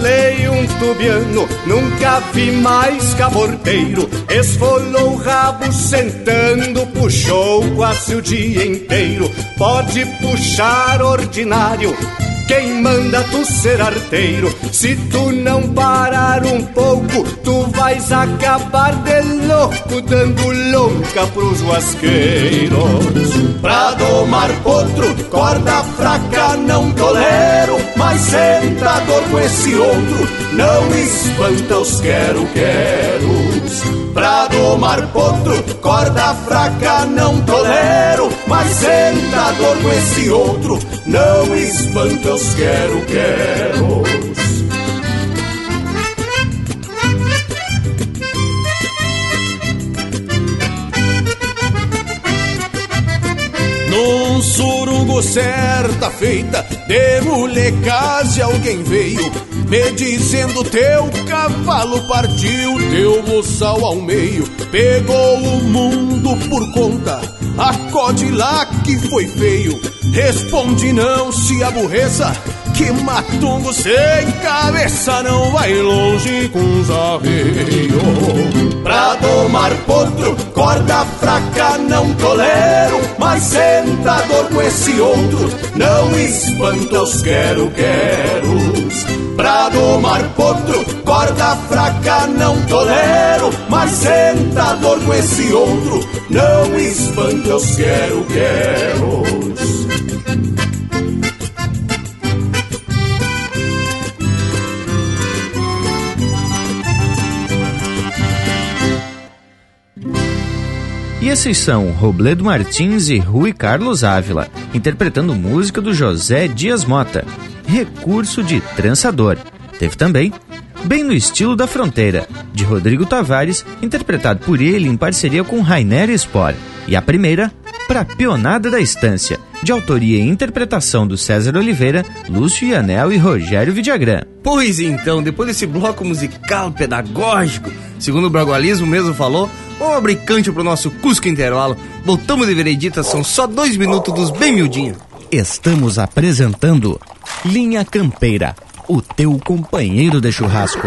Embuçalei um tubiano, nunca vi mais caborteiro. Esfolou o rabo sentando, puxou quase o dia inteiro. Pode puxar ordinário, quem manda tu ser arteiro? Se tu não parar um pouco, tu vais acabar de louco, dando louca pros guasqueiros. Pra domar potro, corda fraca não tolero, mas sentador com esse outro, não espanta os quero-queros. Pra domar potro, corda fraca não tolero, mas sentador com esse outro, não espanta os quero-queros. Num surungo certa feita de molecagem alguém veio me dizendo teu cavalo partiu, teu moçal ao meio, pegou o mundo por conta, acode lá que foi feio. Responde não se aborreça, que matungo sem cabeça não vai longe com os arreios. Pra domar potro, corda fraca não tolero, mas sentador com esse outro, não espanta os quero-queros. Pra domar potro, corda fraca não tolero, mas sentador com esse outro, não espanta os quero-queros. E esses são Robledo Martins e Rui Carlos Ávila, interpretando música do José Dias Mota, Recurso de Trançador. Teve também Bem no Estilo da Fronteira, de Rodrigo Tavares, interpretado por ele em parceria com Rainer Spor. E a primeira, Pra Pionada da Estância, de autoria e interpretação do César Oliveira, Lúcio Ianel e Rogério Vidagrã. Pois então, depois desse bloco musical pedagógico, segundo o Bragualismo mesmo falou, canto pro nosso Cusco Intervalo. Voltamos de veredita, são só dois minutos dos bem miudinhos. Estamos apresentando Linha Campeira, o teu companheiro de churrasco.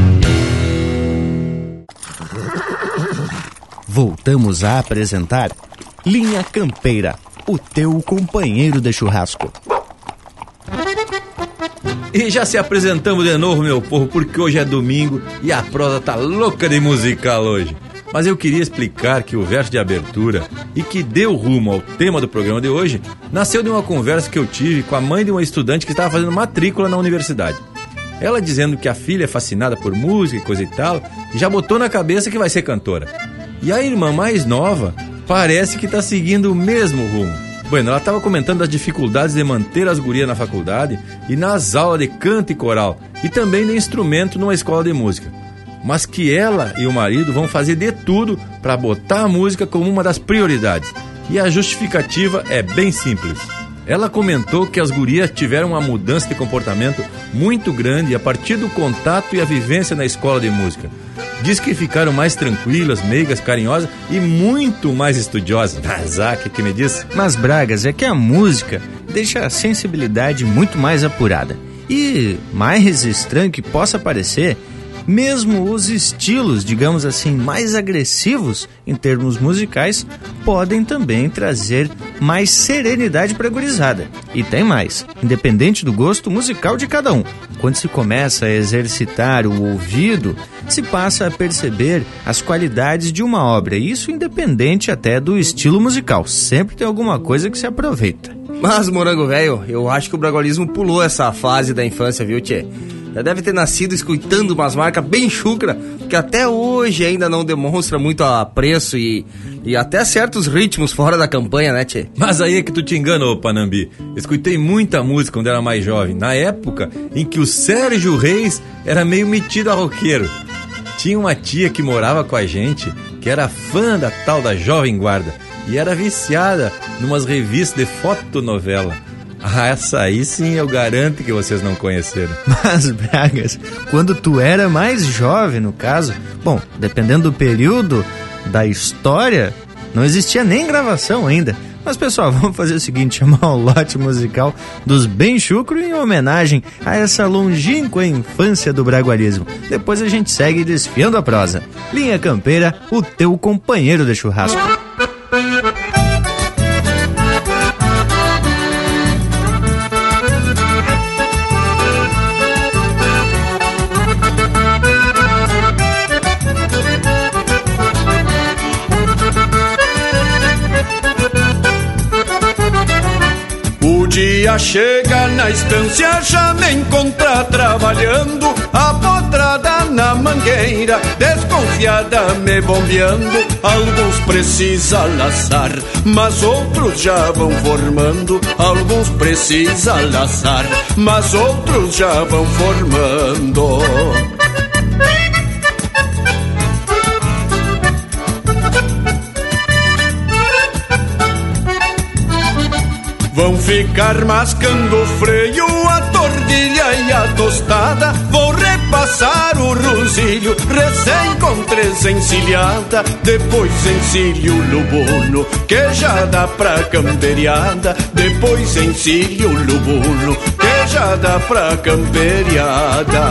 Voltamos a apresentar Linha Campeira, o teu companheiro de churrasco. E já se apresentamos de novo, meu povo, porque hoje é domingo e a prosa tá louca de musical hoje. Mas eu queria explicar que o verso de abertura e que deu rumo ao tema do programa de hoje nasceu de uma conversa que eu tive com a mãe de uma estudante que estava fazendo matrícula na universidade. Ela dizendo que a filha é fascinada por música e coisa e tal, e já botou na cabeça que vai ser cantora. E a irmã mais nova parece que está seguindo o mesmo rumo. Bueno, ela estava comentando as dificuldades de manter as gurias na faculdade e nas aulas de canto e coral, e também de instrumento numa escola de música. Mas que ela e o marido vão fazer de tudo para botar a música como uma das prioridades. E a justificativa é bem simples. Ela comentou que as gurias tiveram uma mudança de comportamento muito grande a partir do contato e a vivência na escola de música. Diz que ficaram mais tranquilas, meigas, carinhosas e muito mais estudiosas. Mas, ah, que, que me diz? Mas, Bragas, é que a música deixa a sensibilidade muito mais apurada. E, mais estranho que possa parecer, mesmo os estilos, digamos assim, mais agressivos em termos musicais, podem também trazer mais serenidade para a gurizada. E tem mais, independente do gosto musical de cada um. Quando se começa a exercitar o ouvido, se passa a perceber as qualidades de uma obra, isso independente até do estilo musical. Sempre tem alguma coisa que se aproveita. Mas, morango velho, eu acho que o bragualismo pulou essa fase da infância, viu, Tchê? Já deve ter nascido escutando umas marcas bem chucra, que até hoje ainda não demonstra muito apreço e, e até certos ritmos fora da campanha, né, Tchê? Mas aí é que tu te engana, ô Panambi. Escutei muita música quando era mais jovem, na época em que o Sérgio Reis era meio metido a roqueiro. Tinha uma tia que morava com a gente, que era fã da tal da Jovem Guarda, e era viciada numas revistas de fotonovela. Ah, essa aí sim eu garanto que vocês não conheceram. Mas, Bragas, quando tu era mais jovem, no caso, bom, dependendo do período da história, não existia nem gravação ainda. Mas, pessoal, vamos fazer o seguinte: chamar o lote musical dos Bem Chucro em homenagem a essa longínqua infância do bragualismo. Depois a gente segue desfiando a prosa. Linha Campeira, o teu companheiro de churrasco. Chega na estância, já me encontra trabalhando, apodrada na mangueira, desconfiada me bombeando. Alguns precisa laçar, mas outros já vão formando. Alguns precisa laçar, mas outros já vão formando. Vão ficar mascando o freio, a tordilha e a tostada. Vou repassar o rosilho, recém com três encilhada. Depois encilho o lubuno, que já dá pra camperiada. Depois encilho o lubuno, que já dá pra camperiada.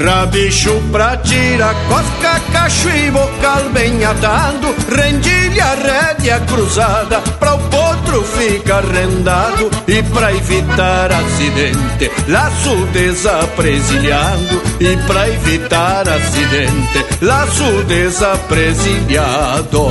Rabicho pra tirar cosca, cacho e bocal bem atado Rendilha, rédea cruzada Pra o potro ficar rendado E pra evitar acidente Laço desapresilhado E pra evitar acidente Laço desapresilhado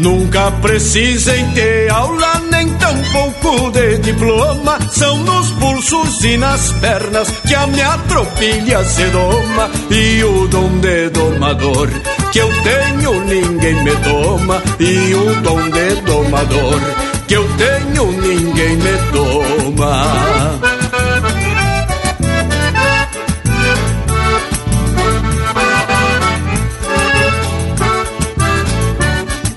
Nunca precisei ter aula, nem tampouco de diploma. São nos pulsos e nas pernas que a minha tropilha se doma. E o dom de domador que eu tenho ninguém me doma e o dom de domador que eu tenho ninguém me doma.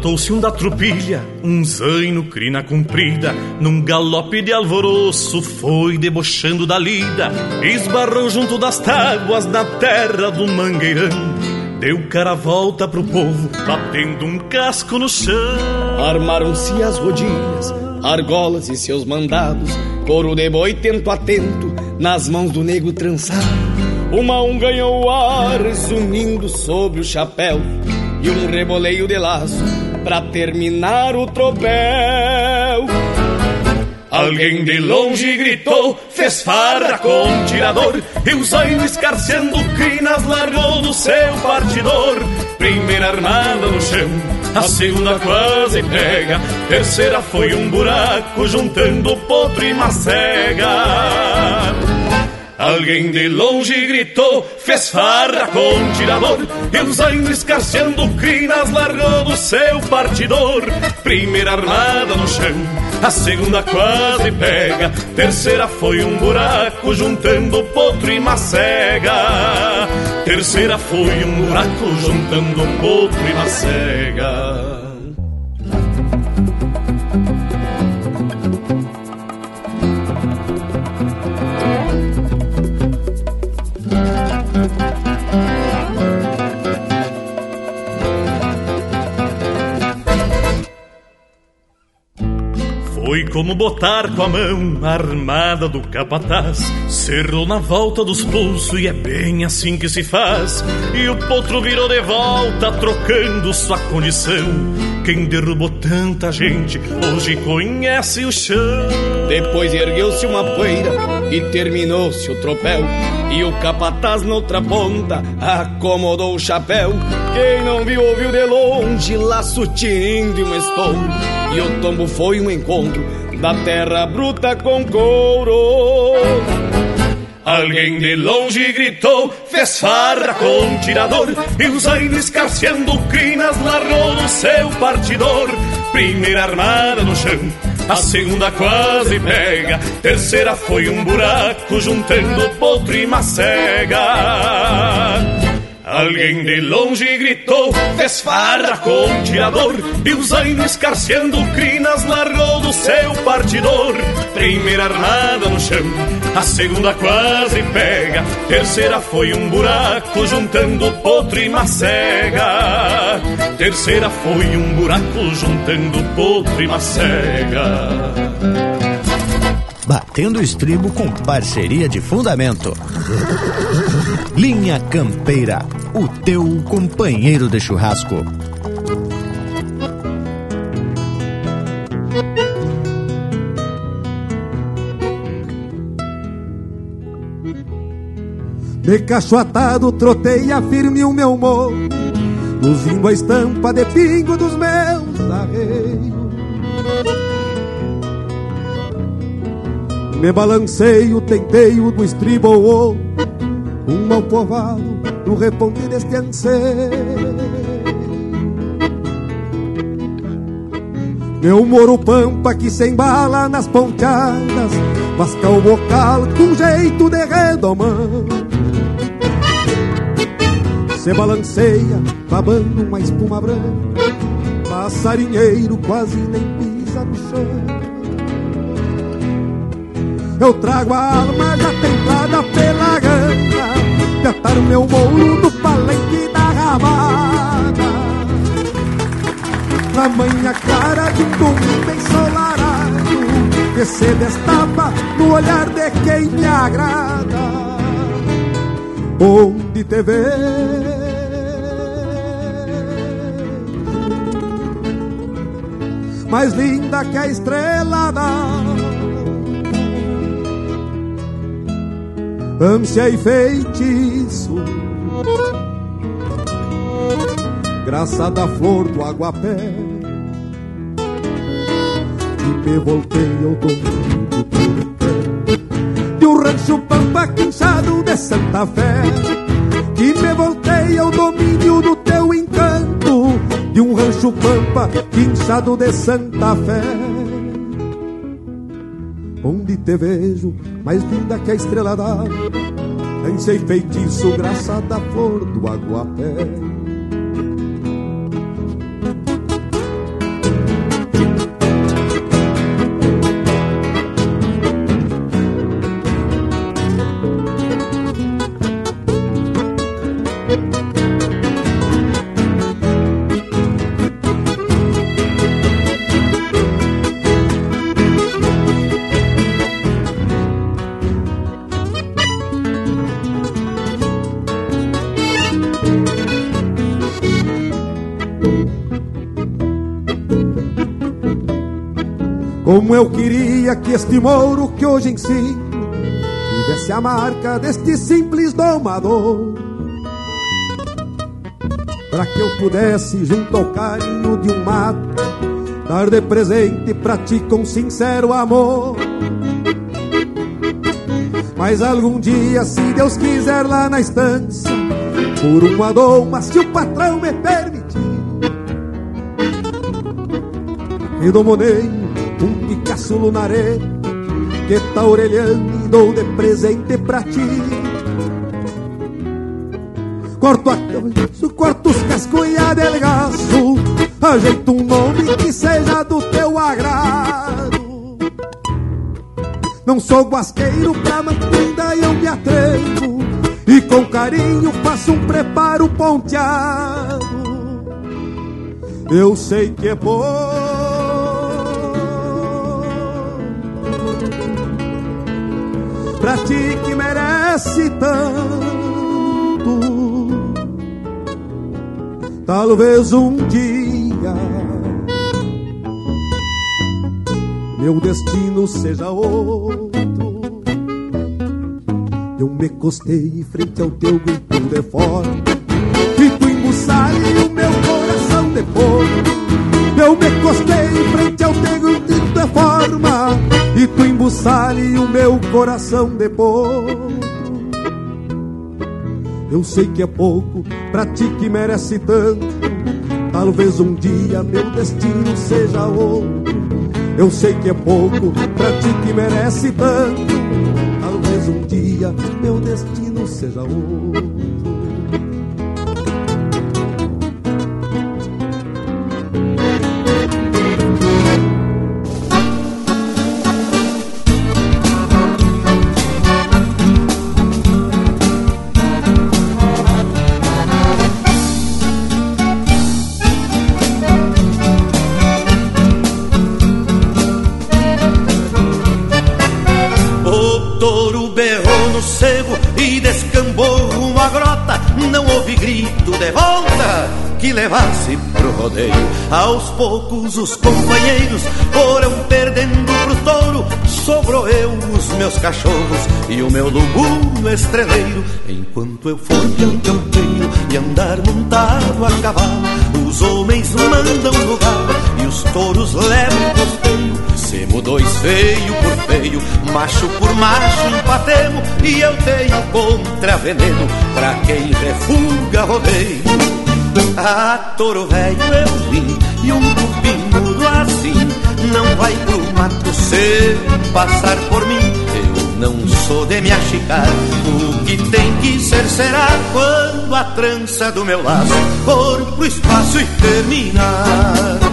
Apartou-se um da tropilha, um zaino crina comprida, num galope de alvoroço foi debochando da lida, esbarrou junto das tábuas na terra do mangueirão. Deu cara a volta pro povo, batendo um casco no chão. Armaram-se as rodilhas, argolas e seus mandados, couro de boi tento a tento, nas mãos do nego trançado. Uma um ganhou o ar, sumindo sobre o chapéu e um reboleio de laço pra terminar o tropel. Alguém de longe gritou, fez farra com um tirador, e o zaino escarceando crinas largou do seu partidor. Primeira armada no chão, a segunda quase pega, terceira foi um buraco juntando potro e macega. Alguém de longe gritou, fez farra com um tirador. E o zaino escarceando crinas largou do seu partidor. Primeira armada no chão, a segunda quase pega. Terceira foi um buraco juntando potro e macega. Terceira foi um buraco juntando potro e macega Foi como botar com a mão a armada do capataz. Cerrou na volta dos pulsos e é bem assim que se faz. E o potro virou de volta trocando sua condição. Quem derrubou tanta gente hoje conhece o chão. Depois ergueu-se uma poeira e terminou-se o tropel. E o capataz noutra ponta acomodou o chapéu. Quem não viu ouviu de longe laço tinindo e um estouro E o tombo foi um encontro da terra bruta com couro. Alguém de longe gritou, fez farra com um tirador E o zaino escarceando crinas largou do seu partidor Primeira armada no chão, a segunda quase pega Terceira foi um buraco juntando potro e macega Alguém de longe gritou, fez farra com um tirador E o zaino escarceando crinas largou do seu partidor. Primeira armada no chão, a segunda quase pega Terceira foi um buraco juntando potro e macega. Terceira foi um buraco juntando potro e macega Batendo estribo com parceria de fundamento. Linha Campeira, o teu companheiro de churrasco. De cacho atado, troteia firme o meu morro, luzindo a estampa de pingo dos meus arreios. Me balanceio, tenteio do estribo ou um mal covado no reponte deste anseio. Meu moro pampa que se embala nas ponteadas, masca o bocal com jeito de redomão. Se balanceia, babando uma espuma branca, passarinheiro quase nem pisa no chão. Eu trago a alma já templada pela gana De meu mouro no palenque da ramada. Na manhã clara de um domingo ensolarado, que se destapa no olhar de quem me agrada. Onde te vê mais linda que a estrela da ânsia e feitiço, graça da flor do aguapé, e me voltei ao domínio do de um rancho pampa quinchado de Santa Fé, que me voltei ao domínio do teu encanto, de um rancho pampa quinchado de Santa Fé. Te vejo mais linda que a estrela d'alva, Lancei feitiço, graça da flor do aguapé. Como eu queria que este mouro que hoje ensino tivesse a marca deste simples domador. Para que eu pudesse, junto ao carinho de um mato, dar de presente pra ti com sincero amor. Mas algum dia, se Deus quiser lá na estância, por uma doma, se o patrão me permitir, e domonei um Picasso lunaré que tá orelhando e dou de presente pra ti. Corto a corto os cascunha delgaço, ajeito um nome que seja do teu agrado. Não sou guasqueiro pra mantida e eu me atrevo, e com carinho faço um preparo ponteado. Eu sei que é bom pra ti que merece tanto. Talvez um dia meu destino seja outro. Eu me costei frente ao teu grito de fora embuçale o meu coração de Eu sei que é pouco pra ti que merece tanto. Talvez um dia meu destino seja outro. Eu sei que é pouco pra ti que merece tanto. Talvez um dia meu destino seja outro rodeio. Aos poucos os companheiros foram perdendo pro touro. Sobrou eu, os meus cachorros e o meu lubuno estreleiro. Enquanto eu for peito e andar montado a cavalo, os homens mandam lugar e os touros levam costeio. Semo dois feio por feio, macho por macho empatemo E eu tenho contra veneno pra quem refuga rodeio a toro velho eu vi e um cupim assim Não vai pro mato se passar por mim. Eu não sou de me achicar. O que tem que ser será Quando a trança do meu laço For pro espaço e terminar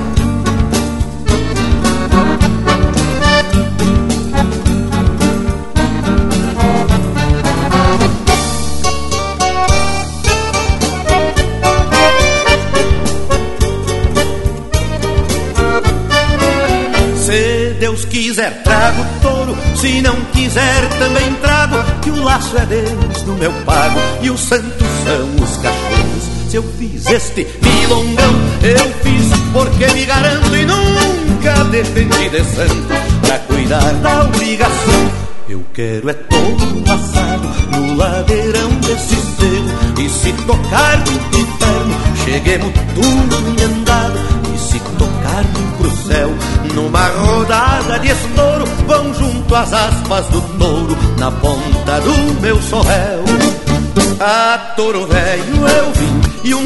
Se não quiser, também trago. Que o laço é Deus do meu pago e os santos são os cachorros. Se eu fiz este milongão, eu fiz porque me garanto e nunca defendi de santo pra cuidar da obrigação. Eu quero é todo assado no ladeirão desse selo E se tocar no inferno, cheguemos tudo em andado E se tocar pro céu, numa rodada de estouro Vão junto às aspas do touro, na ponta do meu sorréu A touro velho eu vim e um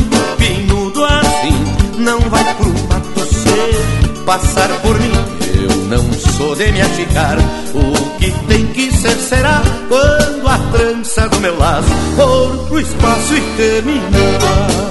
do assim Não vai pro mato ser. Passar por mim Eu não sou de me achicar. O que tem que ser será Quando a trança do meu laço For pro espaço e terminar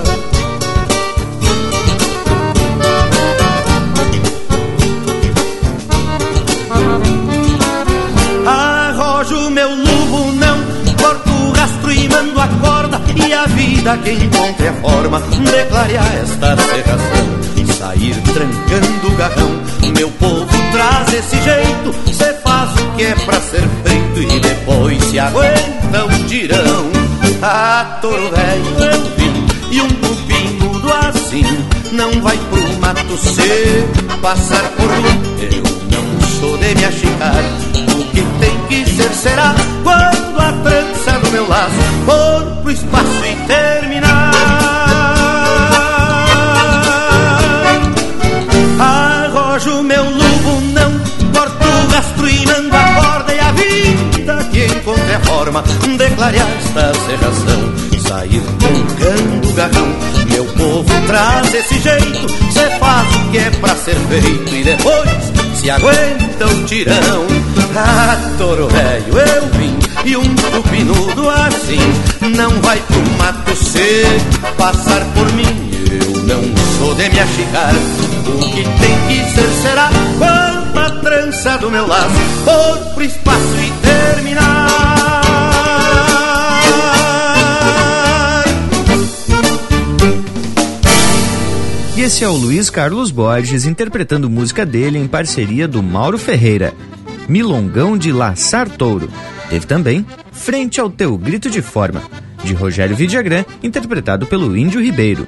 vida que encontre a forma de clarear esta serração E sair trancando o garrão. Meu povo traz esse jeito Cê faz o que é pra ser feito E depois se aguenta o tirão. A touro velho eu vim E um cupim mudo assim Não vai pro mato se passar por mim Eu não sou de me achicar O que tem que ser será Quando a trança meu laço For pro espaço e terminar. Arrojo meu luvo, não corto o rastro e mando a corda E a vida que encontre a forma de clarear esta serração Sair trancando o garrão Meu povo traz esse jeito Cê faz o que é pra ser feito E depois se aguenta o tirão. Ah, touro velho eu vim E um tupinudo assim Não vai pro mato seco Passar por mim Eu não sou de me achicar. O que tem que ser será Quando a trança do meu laço For pro espaço e terminar. E esse é o Luiz Carlos Borges interpretando música dele em parceria do Mauro Ferreira, Milongão de Laçar Touro. Teve também Frente ao Teu Grito de Forma, de Rogério Vidagrã, interpretado pelo Índio Ribeiro.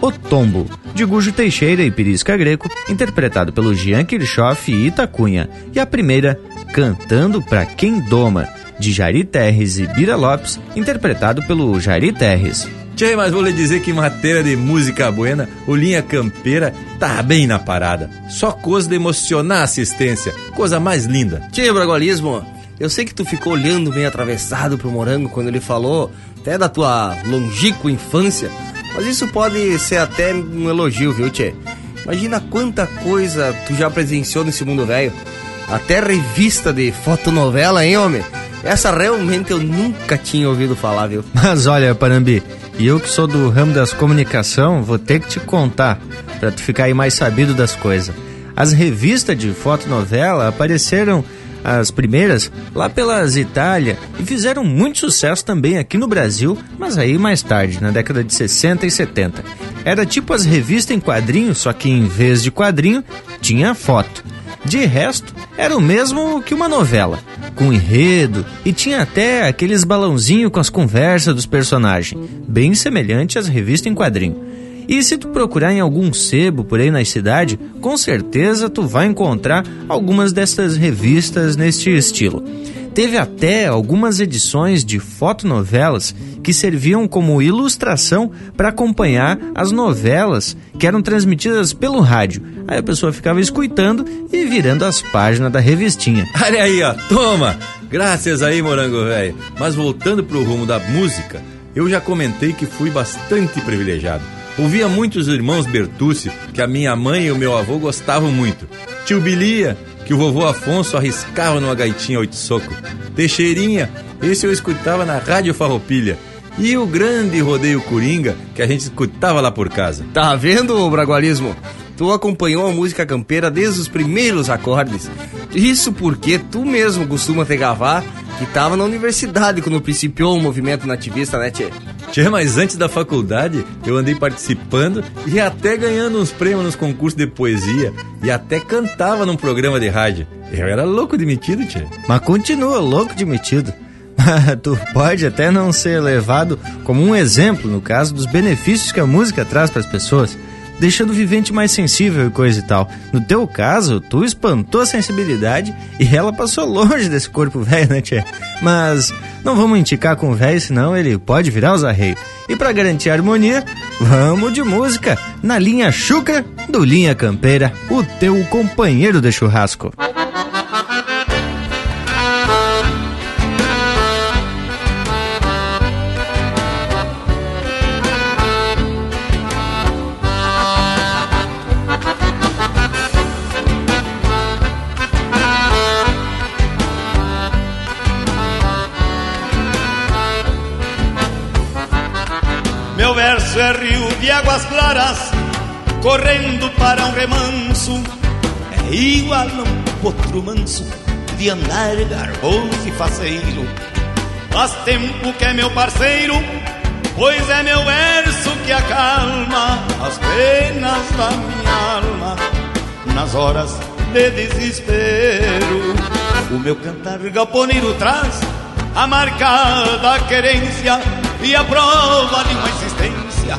O Tombo, de Gujo Teixeira e Pirisca Greco, interpretado pelo Jean Kirchhoff e Itacunha. E a primeira, Cantando Pra Quem Doma, de Jari Terres e Bira Lopes, interpretado pelo Jari Terres. Tchê, mas vou lhe dizer que em matéria de música buena, o Linha Campeira tá bem na parada. Só coisa de emocionar a assistência, coisa mais linda. Tchê, Bragualismo, eu sei que tu ficou olhando bem atravessado pro Morango quando ele falou até da tua longínqua infância, mas isso pode ser até um elogio, viu, Tchê? Imagina quanta coisa tu já presenciou nesse mundo velho. Até revista de fotonovela, hein, homem? Essa realmente eu nunca tinha ouvido falar, viu? Mas olha, Parambi, e eu que sou do ramo das comunicação, vou ter que te contar, para tu ficar aí mais sabido das coisas. As revistas de fotonovela apareceram as primeiras lá pelas Itália e fizeram muito sucesso também aqui no Brasil, mas aí mais tarde, na década de 60 e 70. Era tipo as revistas em quadrinho, só que em vez de quadrinho tinha foto. De resto, era o mesmo que uma novela, com enredo e tinha até aqueles balãozinhos com as conversas dos personagens, bem semelhante às revistas em quadrinho. E se tu procurar em algum sebo por aí na cidade, com certeza tu vai encontrar algumas dessas revistas neste estilo. Teve até algumas edições de fotonovelas que serviam como ilustração para acompanhar as novelas que eram transmitidas pelo rádio. Aí a pessoa ficava escutando e virando as páginas da revistinha. Olha aí, ó, toma! Graças aí, morango velho. Mas voltando pro rumo da música, eu já comentei que fui bastante privilegiado. Ouvia muitos irmãos Bertucci, que a minha mãe e o meu avô gostavam muito. Tio Bilia, que o vovô Afonso arriscava numa gaitinha oito soco. Teixeirinha, esse eu escutava na Rádio Farroupilha. E o grande rodeio Coringa, que a gente escutava lá por casa. Tá vendo, Bragualismo? Tu acompanhou a música campeira desde os primeiros acordes. Isso porque tu mesmo costuma te gavar que tava na universidade quando principiou o movimento nativista, né, Tchê? Tchê, mas antes da faculdade eu andei participando e até ganhando uns prêmios nos concursos de poesia e até cantava num programa de rádio. Eu era louco de metido, tia. Mas continua louco de metido. tu pode até não ser levado como um exemplo no caso dos benefícios que a música traz para as pessoas, deixando o vivente mais sensível e coisa e tal. No teu caso, tu espantou a sensibilidade e ela passou longe desse corpo velho, né, tia? Mas não vamos indicar com o velho, senão ele pode virar os arreios. E para garantir a harmonia, vamos de música na linha Chucra do Linha Campeira, o teu companheiro de churrasco. Meu correndo para um remanso. É igual a um potro manso, de andar garboso e faceiro. Faz tempo que é meu parceiro, pois é meu verso que acalma as penas da minha alma nas horas de desespero. O meu cantar galponeiro traz a marca da querência e a prova de uma existência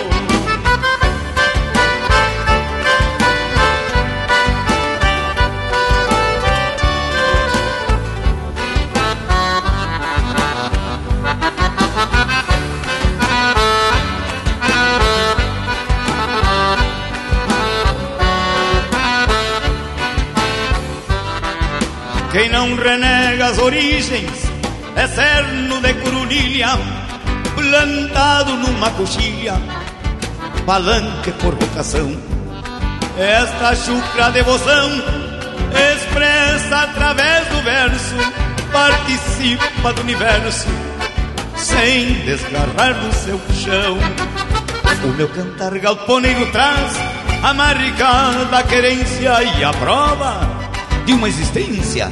Não renega as origens é cerno de curulilha, plantado numa coxilha, palanque por vocação. Esta chucra devoção expressa através do verso, participa do universo, sem desgarrar do seu chão. O meu cantar galponeiro traz a marca da querência e a prova de uma existência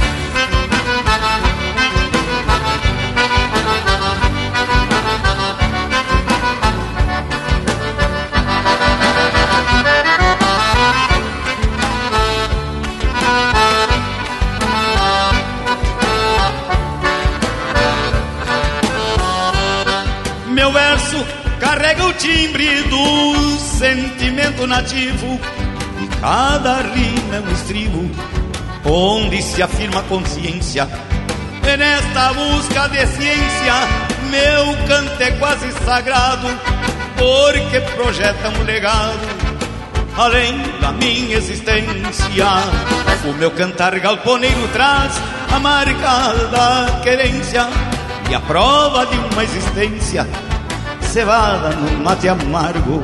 Nativo e cada rima é um estribo onde se afirma consciência. E nesta busca de ciência, meu canto é quase sagrado, porque projeta um legado além da minha existência. O meu cantar galponeiro traz a marca da querência e a prova de uma existência cevada no mate amargo.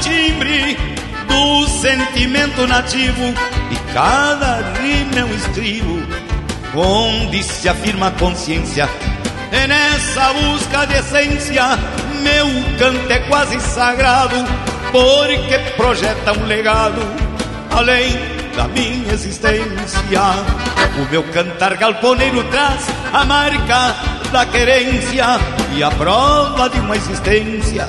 Timbre do sentimento nativo e cada rima é um estribo onde se afirma a consciência. E nessa busca de essência, meu canto é quase sagrado, porque projeta um legado além da minha existência. O meu cantar galponeiro traz a marca da querência e a prova de uma existência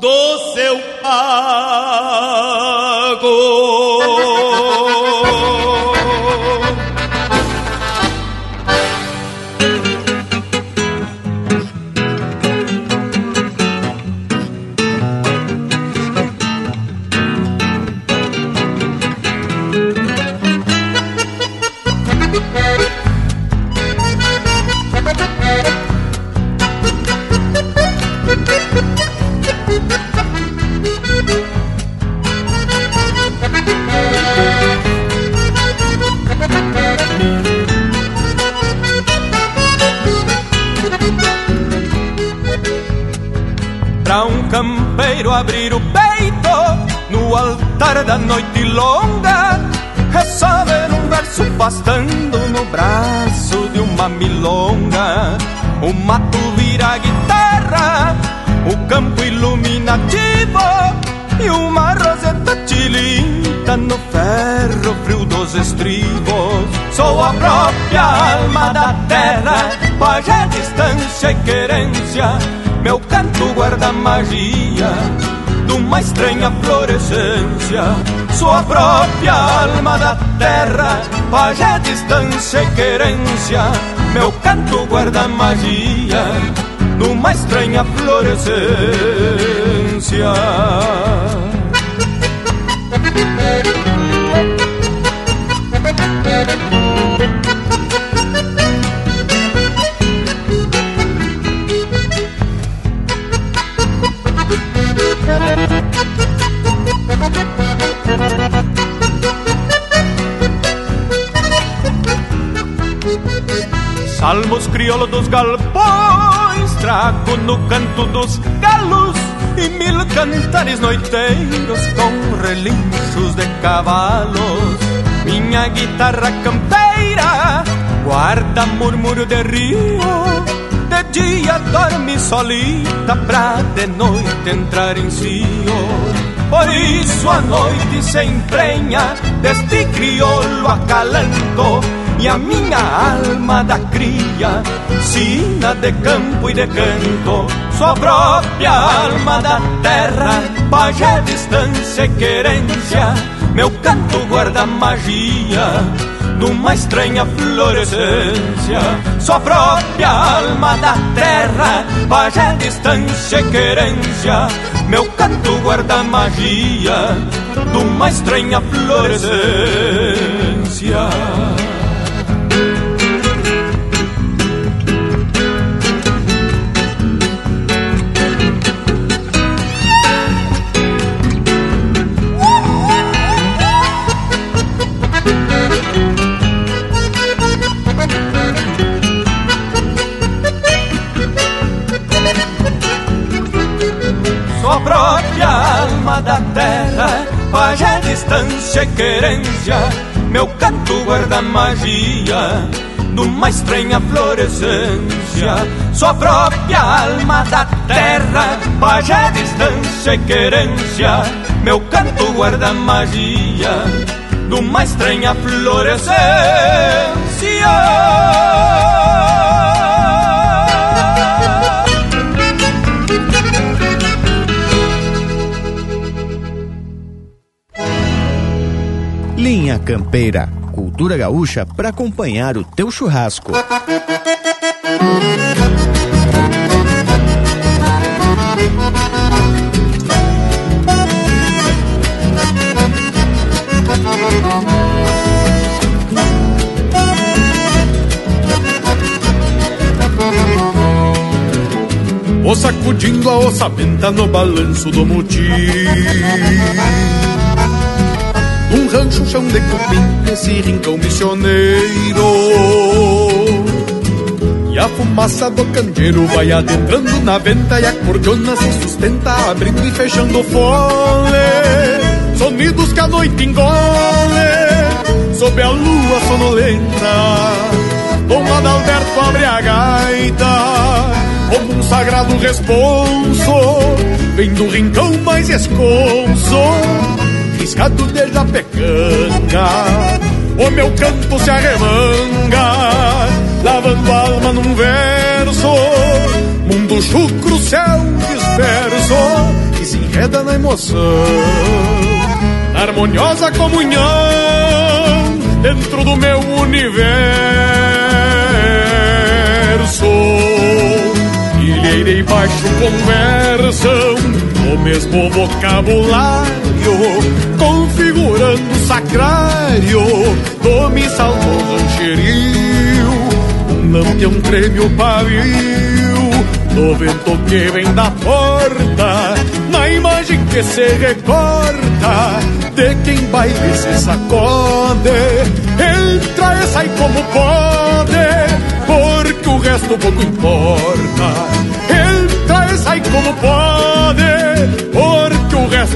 do seu pago. Estranha florescência. Sou a própria alma da terra, pajé, distância e querência. Meu canto guarda magia de uma estranha florescência. Salmos crioulo dos galpões, trago no canto dos galos e mil cantares noiteiros com relinchos de cavalos. Minha guitarra campeira guarda murmúrio de rio, de dia dorme solita pra de noite entrar em cio. Por isso a noite se emprenha deste crioulo acalanto e a minha alma da cria, sina de campo e de canto, sua própria alma da terra, pajé, distância e querência, meu canto guarda magia de uma estranha florescência, sua própria alma da terra, pajé, distância e querência, meu canto guarda magia de uma estranha florescência. Distância e querência, meu canto guarda magia de uma estranha florescência. Sua própria alma da terra, pajé, distância e querência, meu canto guarda magia de uma estranha florescência. Campeira, cultura gaúcha para acompanhar o teu churrasco. O sacudindo a ossamenta no balanço do motim Rancho, chão de cupim, esse rincão missioneiro a fumaça do candeeiro vai adentrando na venta e a cordiona se sustenta, abrindo e fechando fole. Sonidos que a noite engole, sob a lua sonolenta. Dom Adalberto abre a gaita, como um sagrado responso, vem do rincão mais esconso, riscado desde a pecanga. O meu canto se arremanga lavando alma num verso, mundo chucro, céu disperso, que se enreda na emoção, harmoniosa comunhão, dentro do meu universo. Ilheira e baixo conversam o mesmo vocabulário, configurando o sacrário do missal do rancherio lampião treme pavio do vento que vem da porta, na imagem que se recorta de quem baile se sacode. Entra e sai como pode, porque o resto pouco importa. Entra e sai como pode,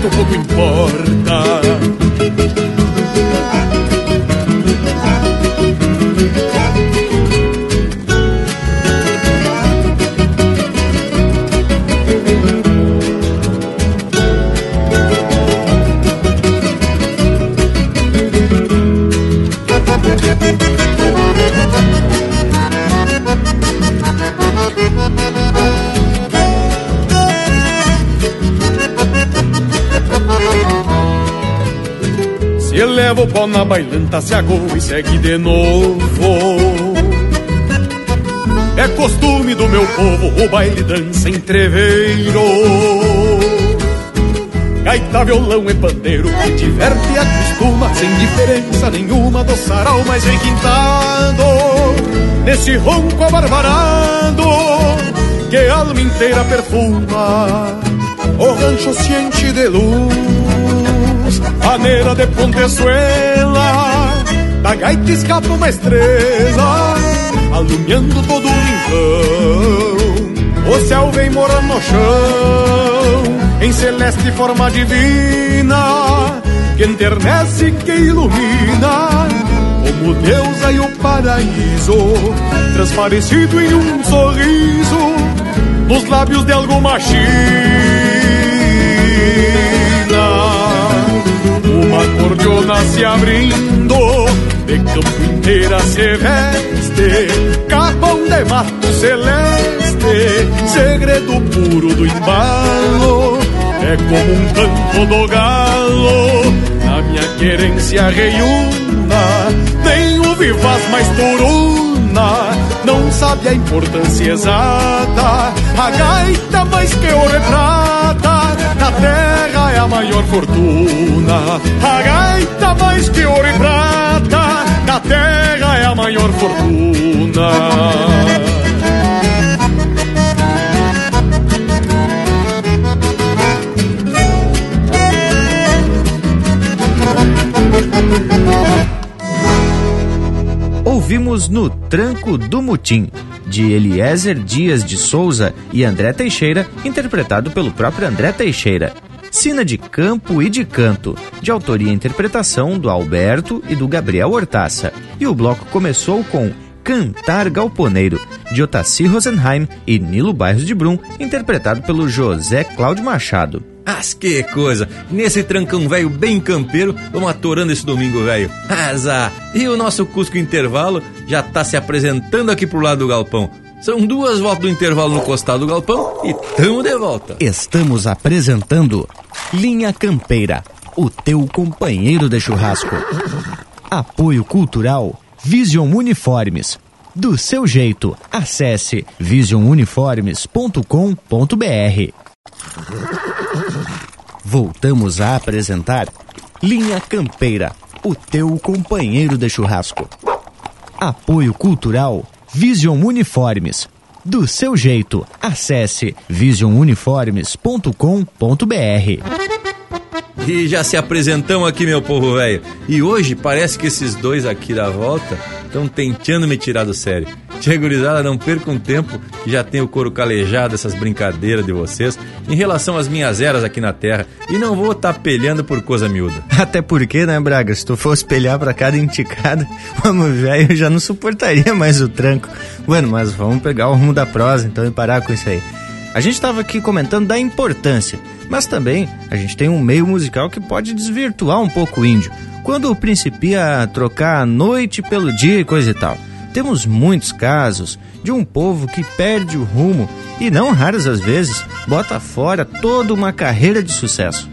porque o resto pouco importa. Se eleva o pó na bailanta, se agou e segue de novo. É costume do meu povo o baile dança entreveiro. Gaita, violão e pandeiro que diverte e acostuma Sem diferença nenhuma do sarau mais requintado Nesse ronco abarbarado que a alma inteira perfuma O rancho se enche de luz Maneira de pontezuela Da gaita escapa uma estrela Alumiando todo o rincão O céu vem morar no chão em celeste forma divina, que enternece que ilumina, como Deus e o paraíso, transparecido em um sorriso, nos lábios de alguma china. Uma cordiona se abrindo, de campo inteira se veste, capão de mato celeste, segredo puro do embalo é como um canto do galo Na minha querência reiúna Nem o vivaz mais turuna Não sabe a importância exata A gaita mais que ouro e Na terra é a maior fortuna. A gaita mais que ouro e prata Na terra é a maior fortuna. Ouvimos No Tranco do Mutim, de Eliezer Dias de Souza e André Teixeira, interpretado pelo próprio André Teixeira. Sina de Campo e de Canto, de autoria e interpretação do Alberto e do Gabriel Hortaça. E o bloco começou com Cantar Galponeiro, de Otaci Rosenheim e Nilo Bairros de Brum, interpretado pelo José Cláudio Machado. As que coisa! Nesse trancão velho bem campeiro, vamos atorando esse domingo velho. Azar! E o nosso Cusco Intervalo já tá se apresentando aqui pro lado do galpão. São duas voltas do intervalo no costado do galpão e tamo de volta. Estamos apresentando Linha Campeira, o teu companheiro de churrasco. Apoio Cultural Vision Uniformes. Do seu jeito, acesse visionuniformes.com.br. Voltamos a apresentar Linha Campeira, o teu companheiro de churrasco. Apoio Cultural Vision Uniformes. Do seu jeito, acesse visionuniformes.com.br. E já se apresentamos aqui, meu povo velho. E hoje parece que esses dois aqui da volta estão tentando me tirar do sério. Tia gurizada, não percam tempo que já tem o couro calejado essas brincadeiras de vocês em relação às minhas eras aqui na terra e não vou estar tá pelhando por coisa miúda. Até porque, né, Braga, se tu fosse pelhar pra cada enticada, o homem velho já não suportaria mais o tranco. Bueno, mas vamos pegar o rumo da prosa então e parar com isso aí. A gente estava aqui comentando da importância, mas também a gente tem um meio musical que pode desvirtuar um pouco o índio, quando principia a trocar a noite pelo dia e coisa e tal. Temos muitos casos de um povo que perde o rumo e, não raras as vezes, bota fora toda uma carreira de sucesso.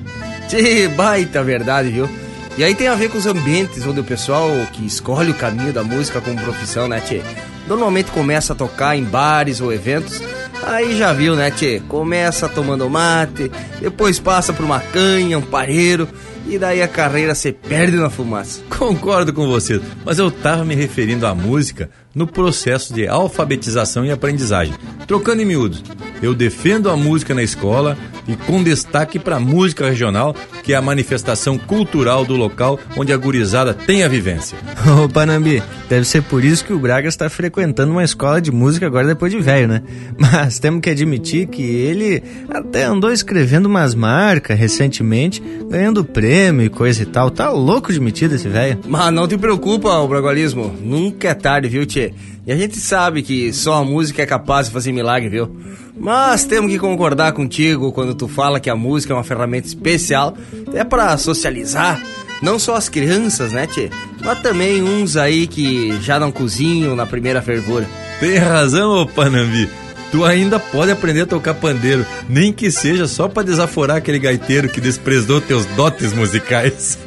Que baita verdade, viu? E aí tem a ver com os ambientes onde o pessoal que escolhe o caminho da música como profissão, né, tchê? Normalmente começa a tocar em bares ou eventos Aí já viu, né, tchê? Começa tomando mate, depois passa por uma canha, um pareiro, e daí a carreira se perde na fumaça. Concordo com você, mas eu tava me referindo à música no processo de alfabetização e aprendizagem. Trocando em miúdos, eu defendo a música na escola e com destaque para a música regional, que é a manifestação cultural do local onde a gurizada tem a vivência. Ô Panambi, deve ser por isso que o Braga está frequentando uma escola de música agora depois de velho, né? Mas temos que admitir que ele até andou escrevendo umas marcas recentemente, ganhando prêmio e coisa e tal. Tá louco de metido esse velho. Mas não te preocupa, o bragualismo. Nunca é tarde, viu, Tchê? E a gente sabe que só a música é capaz de fazer milagre, viu? Mas temos que concordar contigo quando tu fala que a música é uma ferramenta especial, é para socializar, não só as crianças, né, tchê? Mas também uns aí que já não cozinham na primeira fervura. Tem razão, ô Panambi. Tu ainda pode aprender a tocar pandeiro, nem que seja só para desaforar aquele gaiteiro que desprezou teus dotes musicais.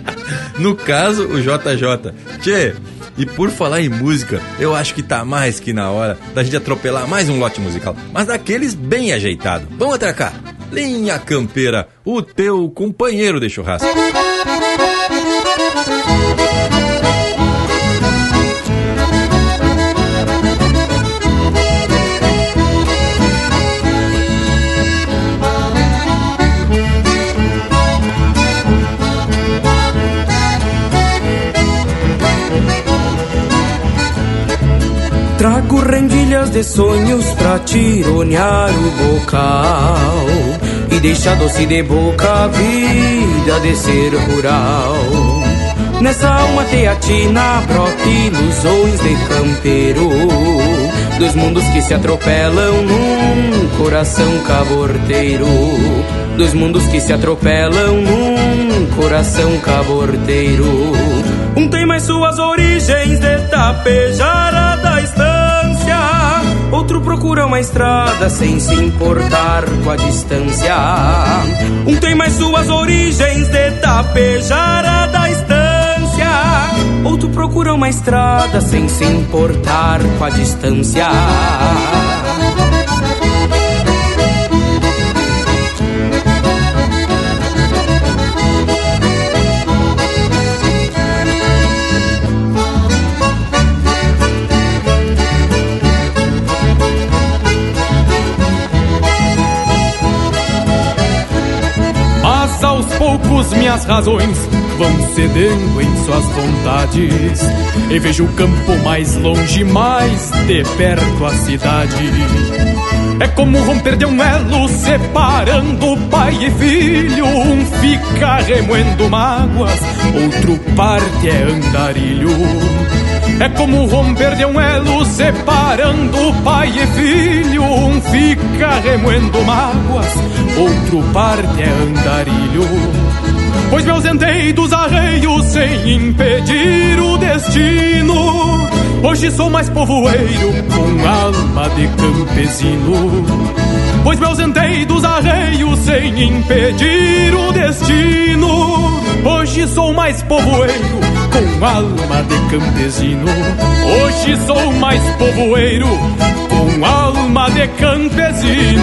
no caso, o JJ. Tchê, e por falar em música, eu acho que tá mais que na hora da gente atropelar mais um lote musical, mas daqueles bem ajeitado. Vamos atracar. Linha Campeira, o teu companheiro de churrasco. De sonhos pra tironear o bocal E deixar doce de boca a vida de ser rural. Nessa alma teatina brota ilusões de campeiro Dois mundos que se atropelam num coração caborteiro Dois mundos que se atropelam num coração caborteiro. Um tem mais suas origens de tapejara da estância Outro procura uma estrada sem se importar com a distância. Um tem mais suas origens de tapejara da estância. Outro procura uma estrada sem se importar com a distância. Poucos minhas razões vão cedendo em suas vontades. E vejo o campo mais longe, mais de perto a cidade. É como romper de um elo separando pai e filho. Um fica remoendo mágoas, outro parte é andarilho. É como romper de um elo separando pai e filho. Um fica remoendo mágoas, outro parte é andarilho. Pois me ausentei dos arreios sem impedir o destino. Hoje sou mais povoeiro com alma de campesino. Pois me ausentei dos arreios sem impedir o destino. Hoje sou mais povoeiro com alma de campesino. Hoje sou mais povoeiro com alma de campesino.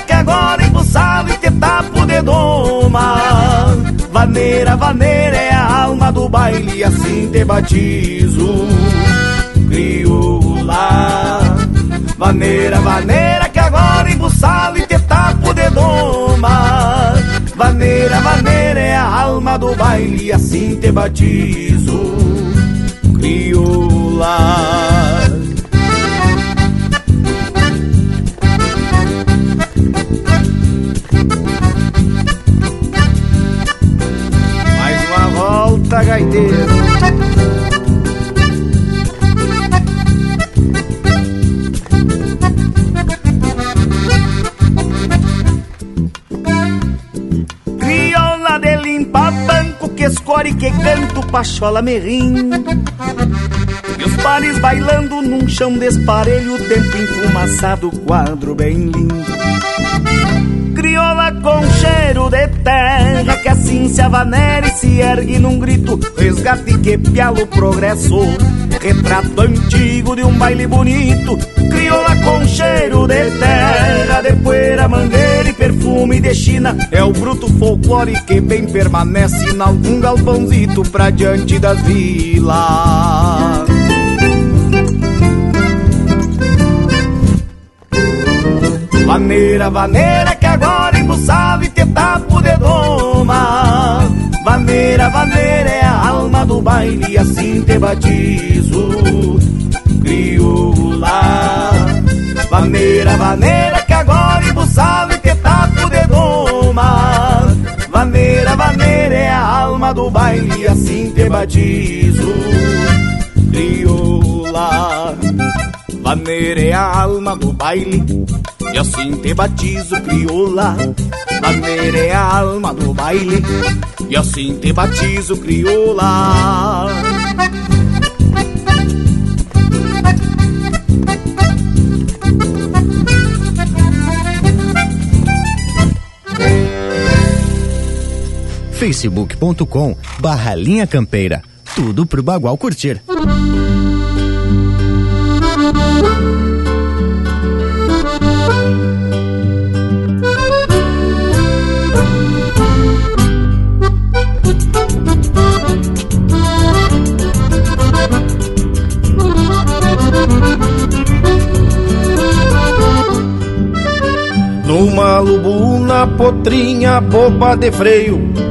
agora embuçado e te tapo de doma. Vaneira, vaneira, é a alma do baile, assim te batizo. Crioula. Vaneira, vaneira, que agora embuçado e te tapo de doma. Vaneira, vaneira, é a alma do baile, assim te batizo. Crioula. Que canto pachola me rindo. E os pares bailando num chão desparelho, tempo enfumaçado, quadro bem lindo crioula com cheiro de terra Que assim se avanera e se ergue num grito Resgate que pialo progresso Retrato antigo de um baile bonito Crioula com cheiro de terra De poeira, mangueira e perfume de China. É o bruto folclore que bem permanece Em algum galpãozito pra diante das vilas. Vaneira, vaneira que agora embuçava e te tapo de doma Vaneira, vaneira é a alma do baile assim te batizo. Crioula. Vaneira, vaneira que agora embuçava do baile assim te batizo Crioula Vaneira é a alma do baile e assim te batizo, crioula. Maneira é a alma do baile. E assim te batizo, crioula. facebook.com barra linha campeira. Tudo pro Bagual curtir. Numa lubuna potrinha boba de freio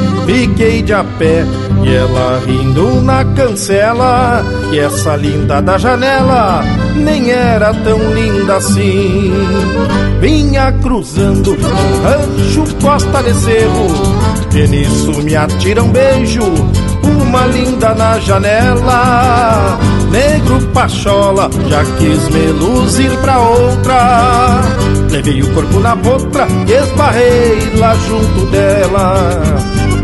Fiquei de a pé e ela rindo na cancela. E essa linda da janela nem era tão linda assim. Vinha cruzando rancho costa de cerro. E nisso me atira um beijo. Uma linda na janela. Negro Pachola já quis me luzir pra outra. Levei o corpo na boca e esbarrei lá junto dela.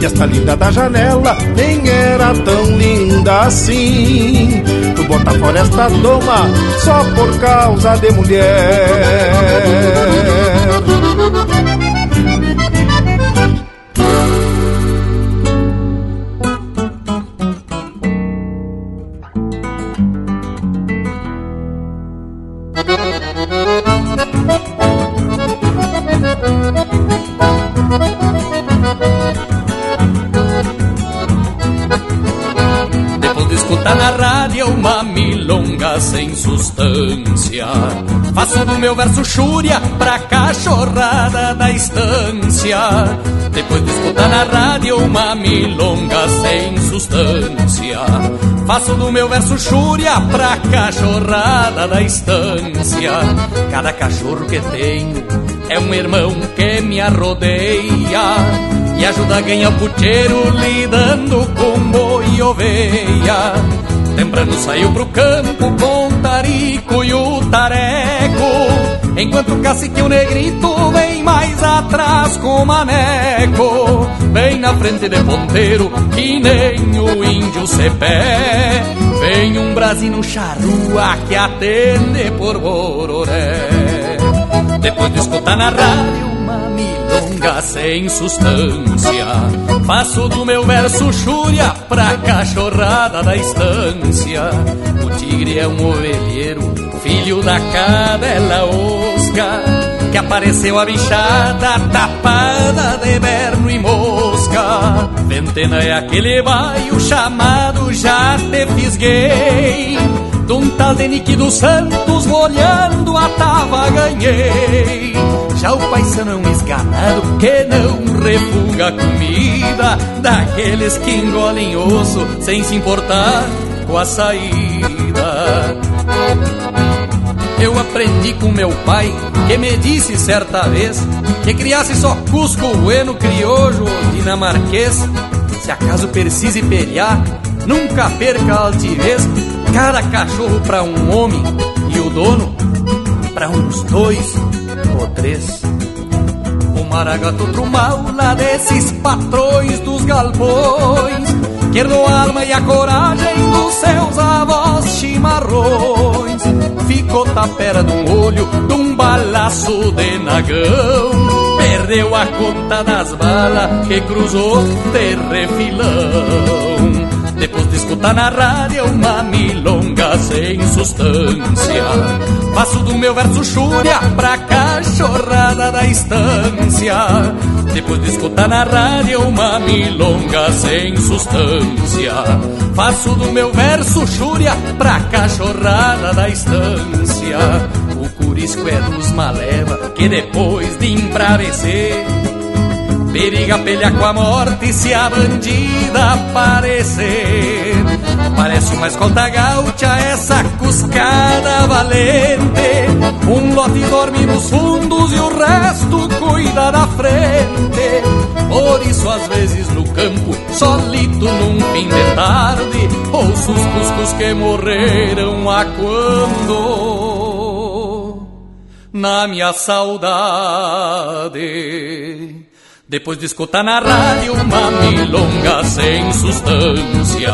E esta linda da janela nem era tão linda assim. Tu bota fora esta doma só por causa de mulher. Sem sustância Faço do meu verso chúria pra cachorrada da estância. Depois de escutar na rádio uma milonga sem sustância Faço do meu verso chúria pra cachorrada da estância. Cada cachorro que tenho é um irmão que me arrodeia e ajuda a ganhar puteiro lidando com boi e oveia. Temprano saiu pro campo com o tarico e o tareco, enquanto o cacique o negrito vem mais atrás com o maneco. Bem na frente de ponteiro, que nem o índio cepé. Vem um brasino charrua que atende por bororé. Depois de escutar na rádio sem sustância. Faço do meu verso chúria pra cachorrada da estância. O tigre é um ovelheiro, filho da cadela osca Que apareceu a bichada tapada de berno e mosca. Ventena é aquele baio chamado Já Te Fisguei de um tal de dos Santos, olhando a tava ganhei. Já o paisano é um esganado que não refuga comida, daqueles que engolem osso sem se importar com a saída. Eu aprendi com meu pai, que me disse certa vez que criasse só Cusco, Bueno, Criojo ou dinamarquês. Se acaso precise pelear, nunca perca a altivez. Cada cachorro pra um homem e o dono pra uns dois ou três. O maragato outro mal lá desses patrões dos galpões que herdou a alma e a coragem dos seus avós chimarrões. Ficou tapera de um olho, de um balaço de nagão. Perdeu a conta das balas que cruzou de escutar na rádio uma milonga sem sustância Faço do meu verso chúria pra cachorrada da estância. Depois de escutar na rádio uma milonga sem sustância Faço do meu verso chúria pra cachorrada da estância. O curisco é dos maleva que depois de embravecer Periga pelha com a morte se a bandida aparecer. Parece uma escolta gaúcha essa cuscada valente. Um lote dorme nos fundos e o resto cuida da frente. Por isso às vezes no campo, solito num fim de tarde Ouço os cuscos que morreram a quando? Na minha saudade depois de escutar na rádio uma milonga sem sustância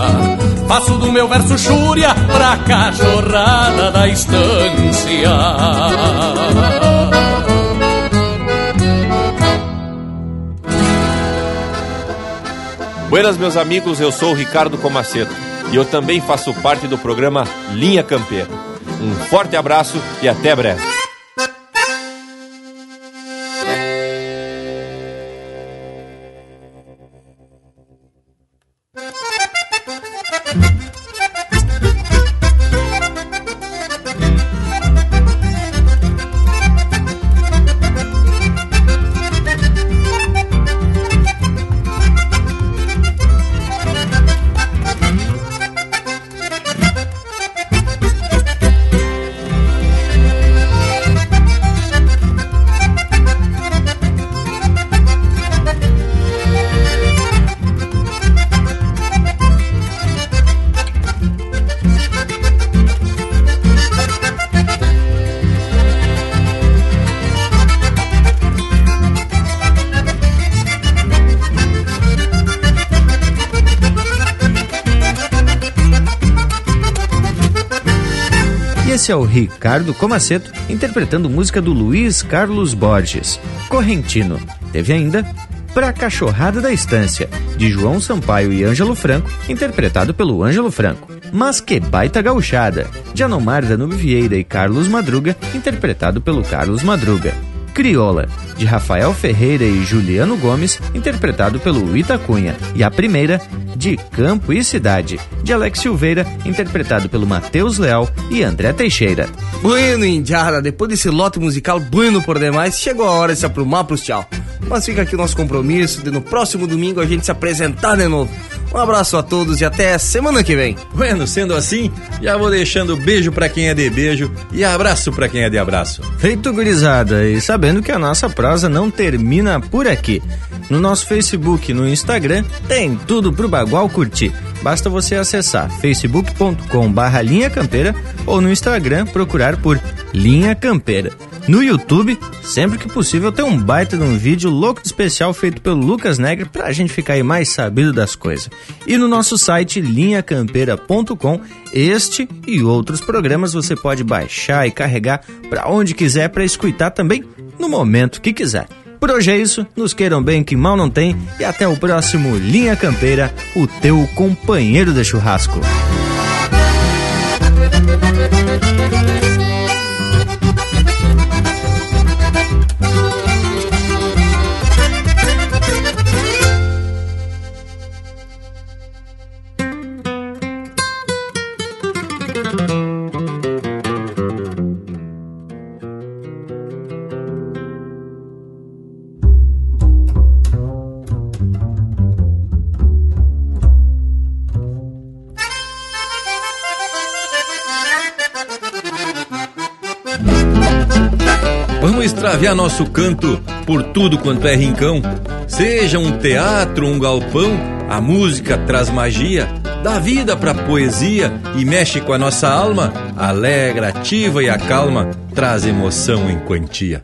Faço do meu verso chúria pra cachorrada da estância Buenas meus amigos, eu sou o Ricardo Comaceto e eu também faço parte do programa Linha Campeira. Um forte abraço e até breve. Ricardo Comaceto interpretando música do Luiz Carlos Borges, Correntino. Teve ainda Pra Cachorrada da Estância, de João Sampaio e Ângelo Franco, interpretado pelo Ângelo Franco. Mas que baita gauchada, de Anomar Danube Vieira e Carlos Madruga, interpretado pelo Carlos Madruga. Crioula, de Rafael Ferreira e Juliano Gomes, interpretado pelo Itacunha. E a primeira, de Campo e Cidade, de Alex Silveira, interpretado pelo Matheus Leal e André Teixeira. Bueno, Indiara, depois desse lote musical bueno por demais, chegou a hora de se aprumar pros tchau. Mas fica aqui o nosso compromisso de no próximo domingo a gente se apresentar de novo. Um abraço a todos e até semana que vem. Bueno, sendo assim, já vou deixando beijo para quem é de beijo e abraço para quem é de abraço. Feito gurizada, e sabendo que a nossa prosa não termina por aqui. No nosso Facebook e no Instagram tem tudo pro Bagual curtir. Basta você acessar facebook.com barra Linha Campeira ou no Instagram procurar por Linha Campeira. No YouTube, sempre que possível, tem um baita de um vídeo louco de especial feito pelo Lucas Negre pra gente ficar aí mais sabido das coisas. E no nosso site linhacampeira.com, este e outros programas você pode baixar e carregar para onde quiser para escutar também no momento que quiser. Por hoje é isso, nos queiram bem que mal não tem e até o próximo Linha Campeira, o teu companheiro de churrasco. Extraviar nosso canto por tudo quanto é rincão. Seja um teatro, um galpão, a música traz magia, dá vida pra poesia e mexe com a nossa alma, alegra, ativa e acalma, traz emoção em quantia.